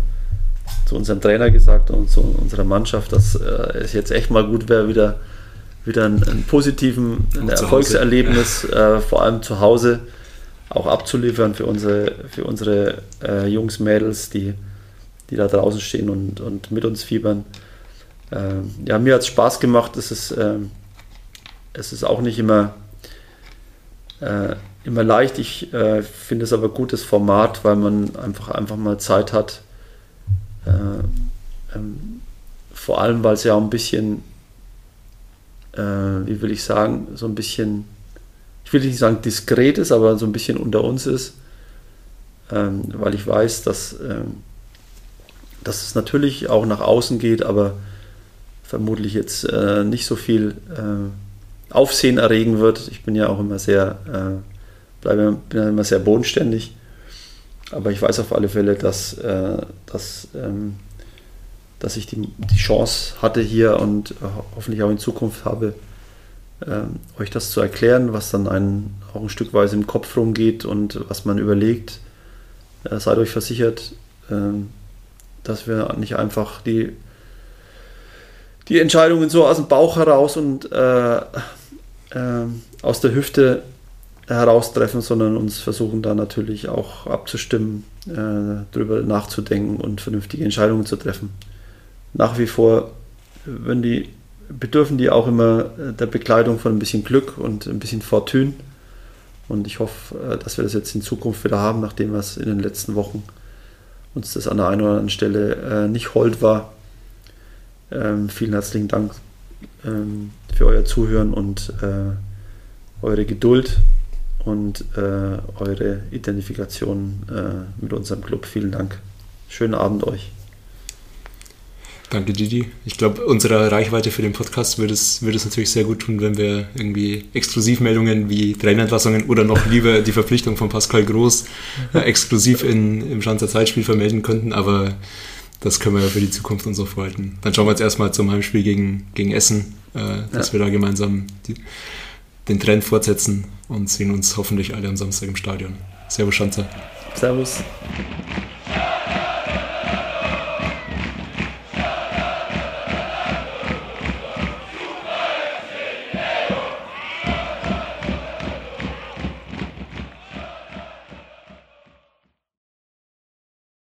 zu unserem Trainer gesagt und zu unserer Mannschaft, dass es jetzt echt mal gut wäre, wieder, wieder einen, einen positiven Erfolgserlebnis, vor allem zu Hause, auch abzuliefern für unsere, für unsere Jungs, Mädels, die die da draußen stehen und, und mit uns fiebern. Ähm, ja, mir hat es Spaß gemacht. Es ist, ähm, es ist auch nicht immer, äh, immer leicht. Ich äh, finde es aber gutes Format, weil man einfach, einfach mal Zeit hat. Äh, ähm, vor allem, weil es ja auch ein bisschen, äh, wie will ich sagen, so ein bisschen, ich will nicht sagen diskret ist, aber so ein bisschen unter uns ist. Ähm, weil ich weiß, dass ähm, dass es natürlich auch nach außen geht, aber vermutlich jetzt äh, nicht so viel äh, Aufsehen erregen wird. Ich bin ja auch immer sehr, äh, bleibe bin immer sehr bodenständig. Aber ich weiß auf alle Fälle, dass, äh, dass, ähm, dass ich die, die Chance hatte hier und hoffentlich auch in Zukunft habe, ähm, euch das zu erklären, was dann einen auch ein Stück weit im Kopf rumgeht und was man überlegt. Äh, seid euch versichert, ähm, dass wir nicht einfach die, die Entscheidungen so aus dem Bauch heraus und äh, äh, aus der Hüfte heraustreffen, sondern uns versuchen da natürlich auch abzustimmen, äh, darüber nachzudenken und vernünftige Entscheidungen zu treffen. Nach wie vor wenn die, bedürfen die auch immer der Begleitung von ein bisschen Glück und ein bisschen Fortune. Und ich hoffe, äh, dass wir das jetzt in Zukunft wieder haben, nachdem was in den letzten Wochen uns das an der einen oder anderen Stelle äh, nicht hold war. Ähm, vielen herzlichen Dank ähm, für euer Zuhören und äh, eure Geduld und äh, eure Identifikation äh, mit unserem Club. Vielen Dank. Schönen Abend euch. Danke, Didi. Ich glaube, unserer Reichweite für den Podcast würde es, würde es natürlich sehr gut tun, wenn wir irgendwie Exklusivmeldungen wie Trainerentlassungen oder noch lieber die Verpflichtung von Pascal Groß äh, exklusiv in, im Schanzer Zeitspiel vermelden könnten, aber das können wir ja für die Zukunft uns auch vorhalten. Dann schauen wir jetzt erstmal zum Heimspiel gegen, gegen Essen, äh, dass ja. wir da gemeinsam die, den Trend fortsetzen und sehen uns hoffentlich alle am Samstag im Stadion. Servus, Schanzer. Servus.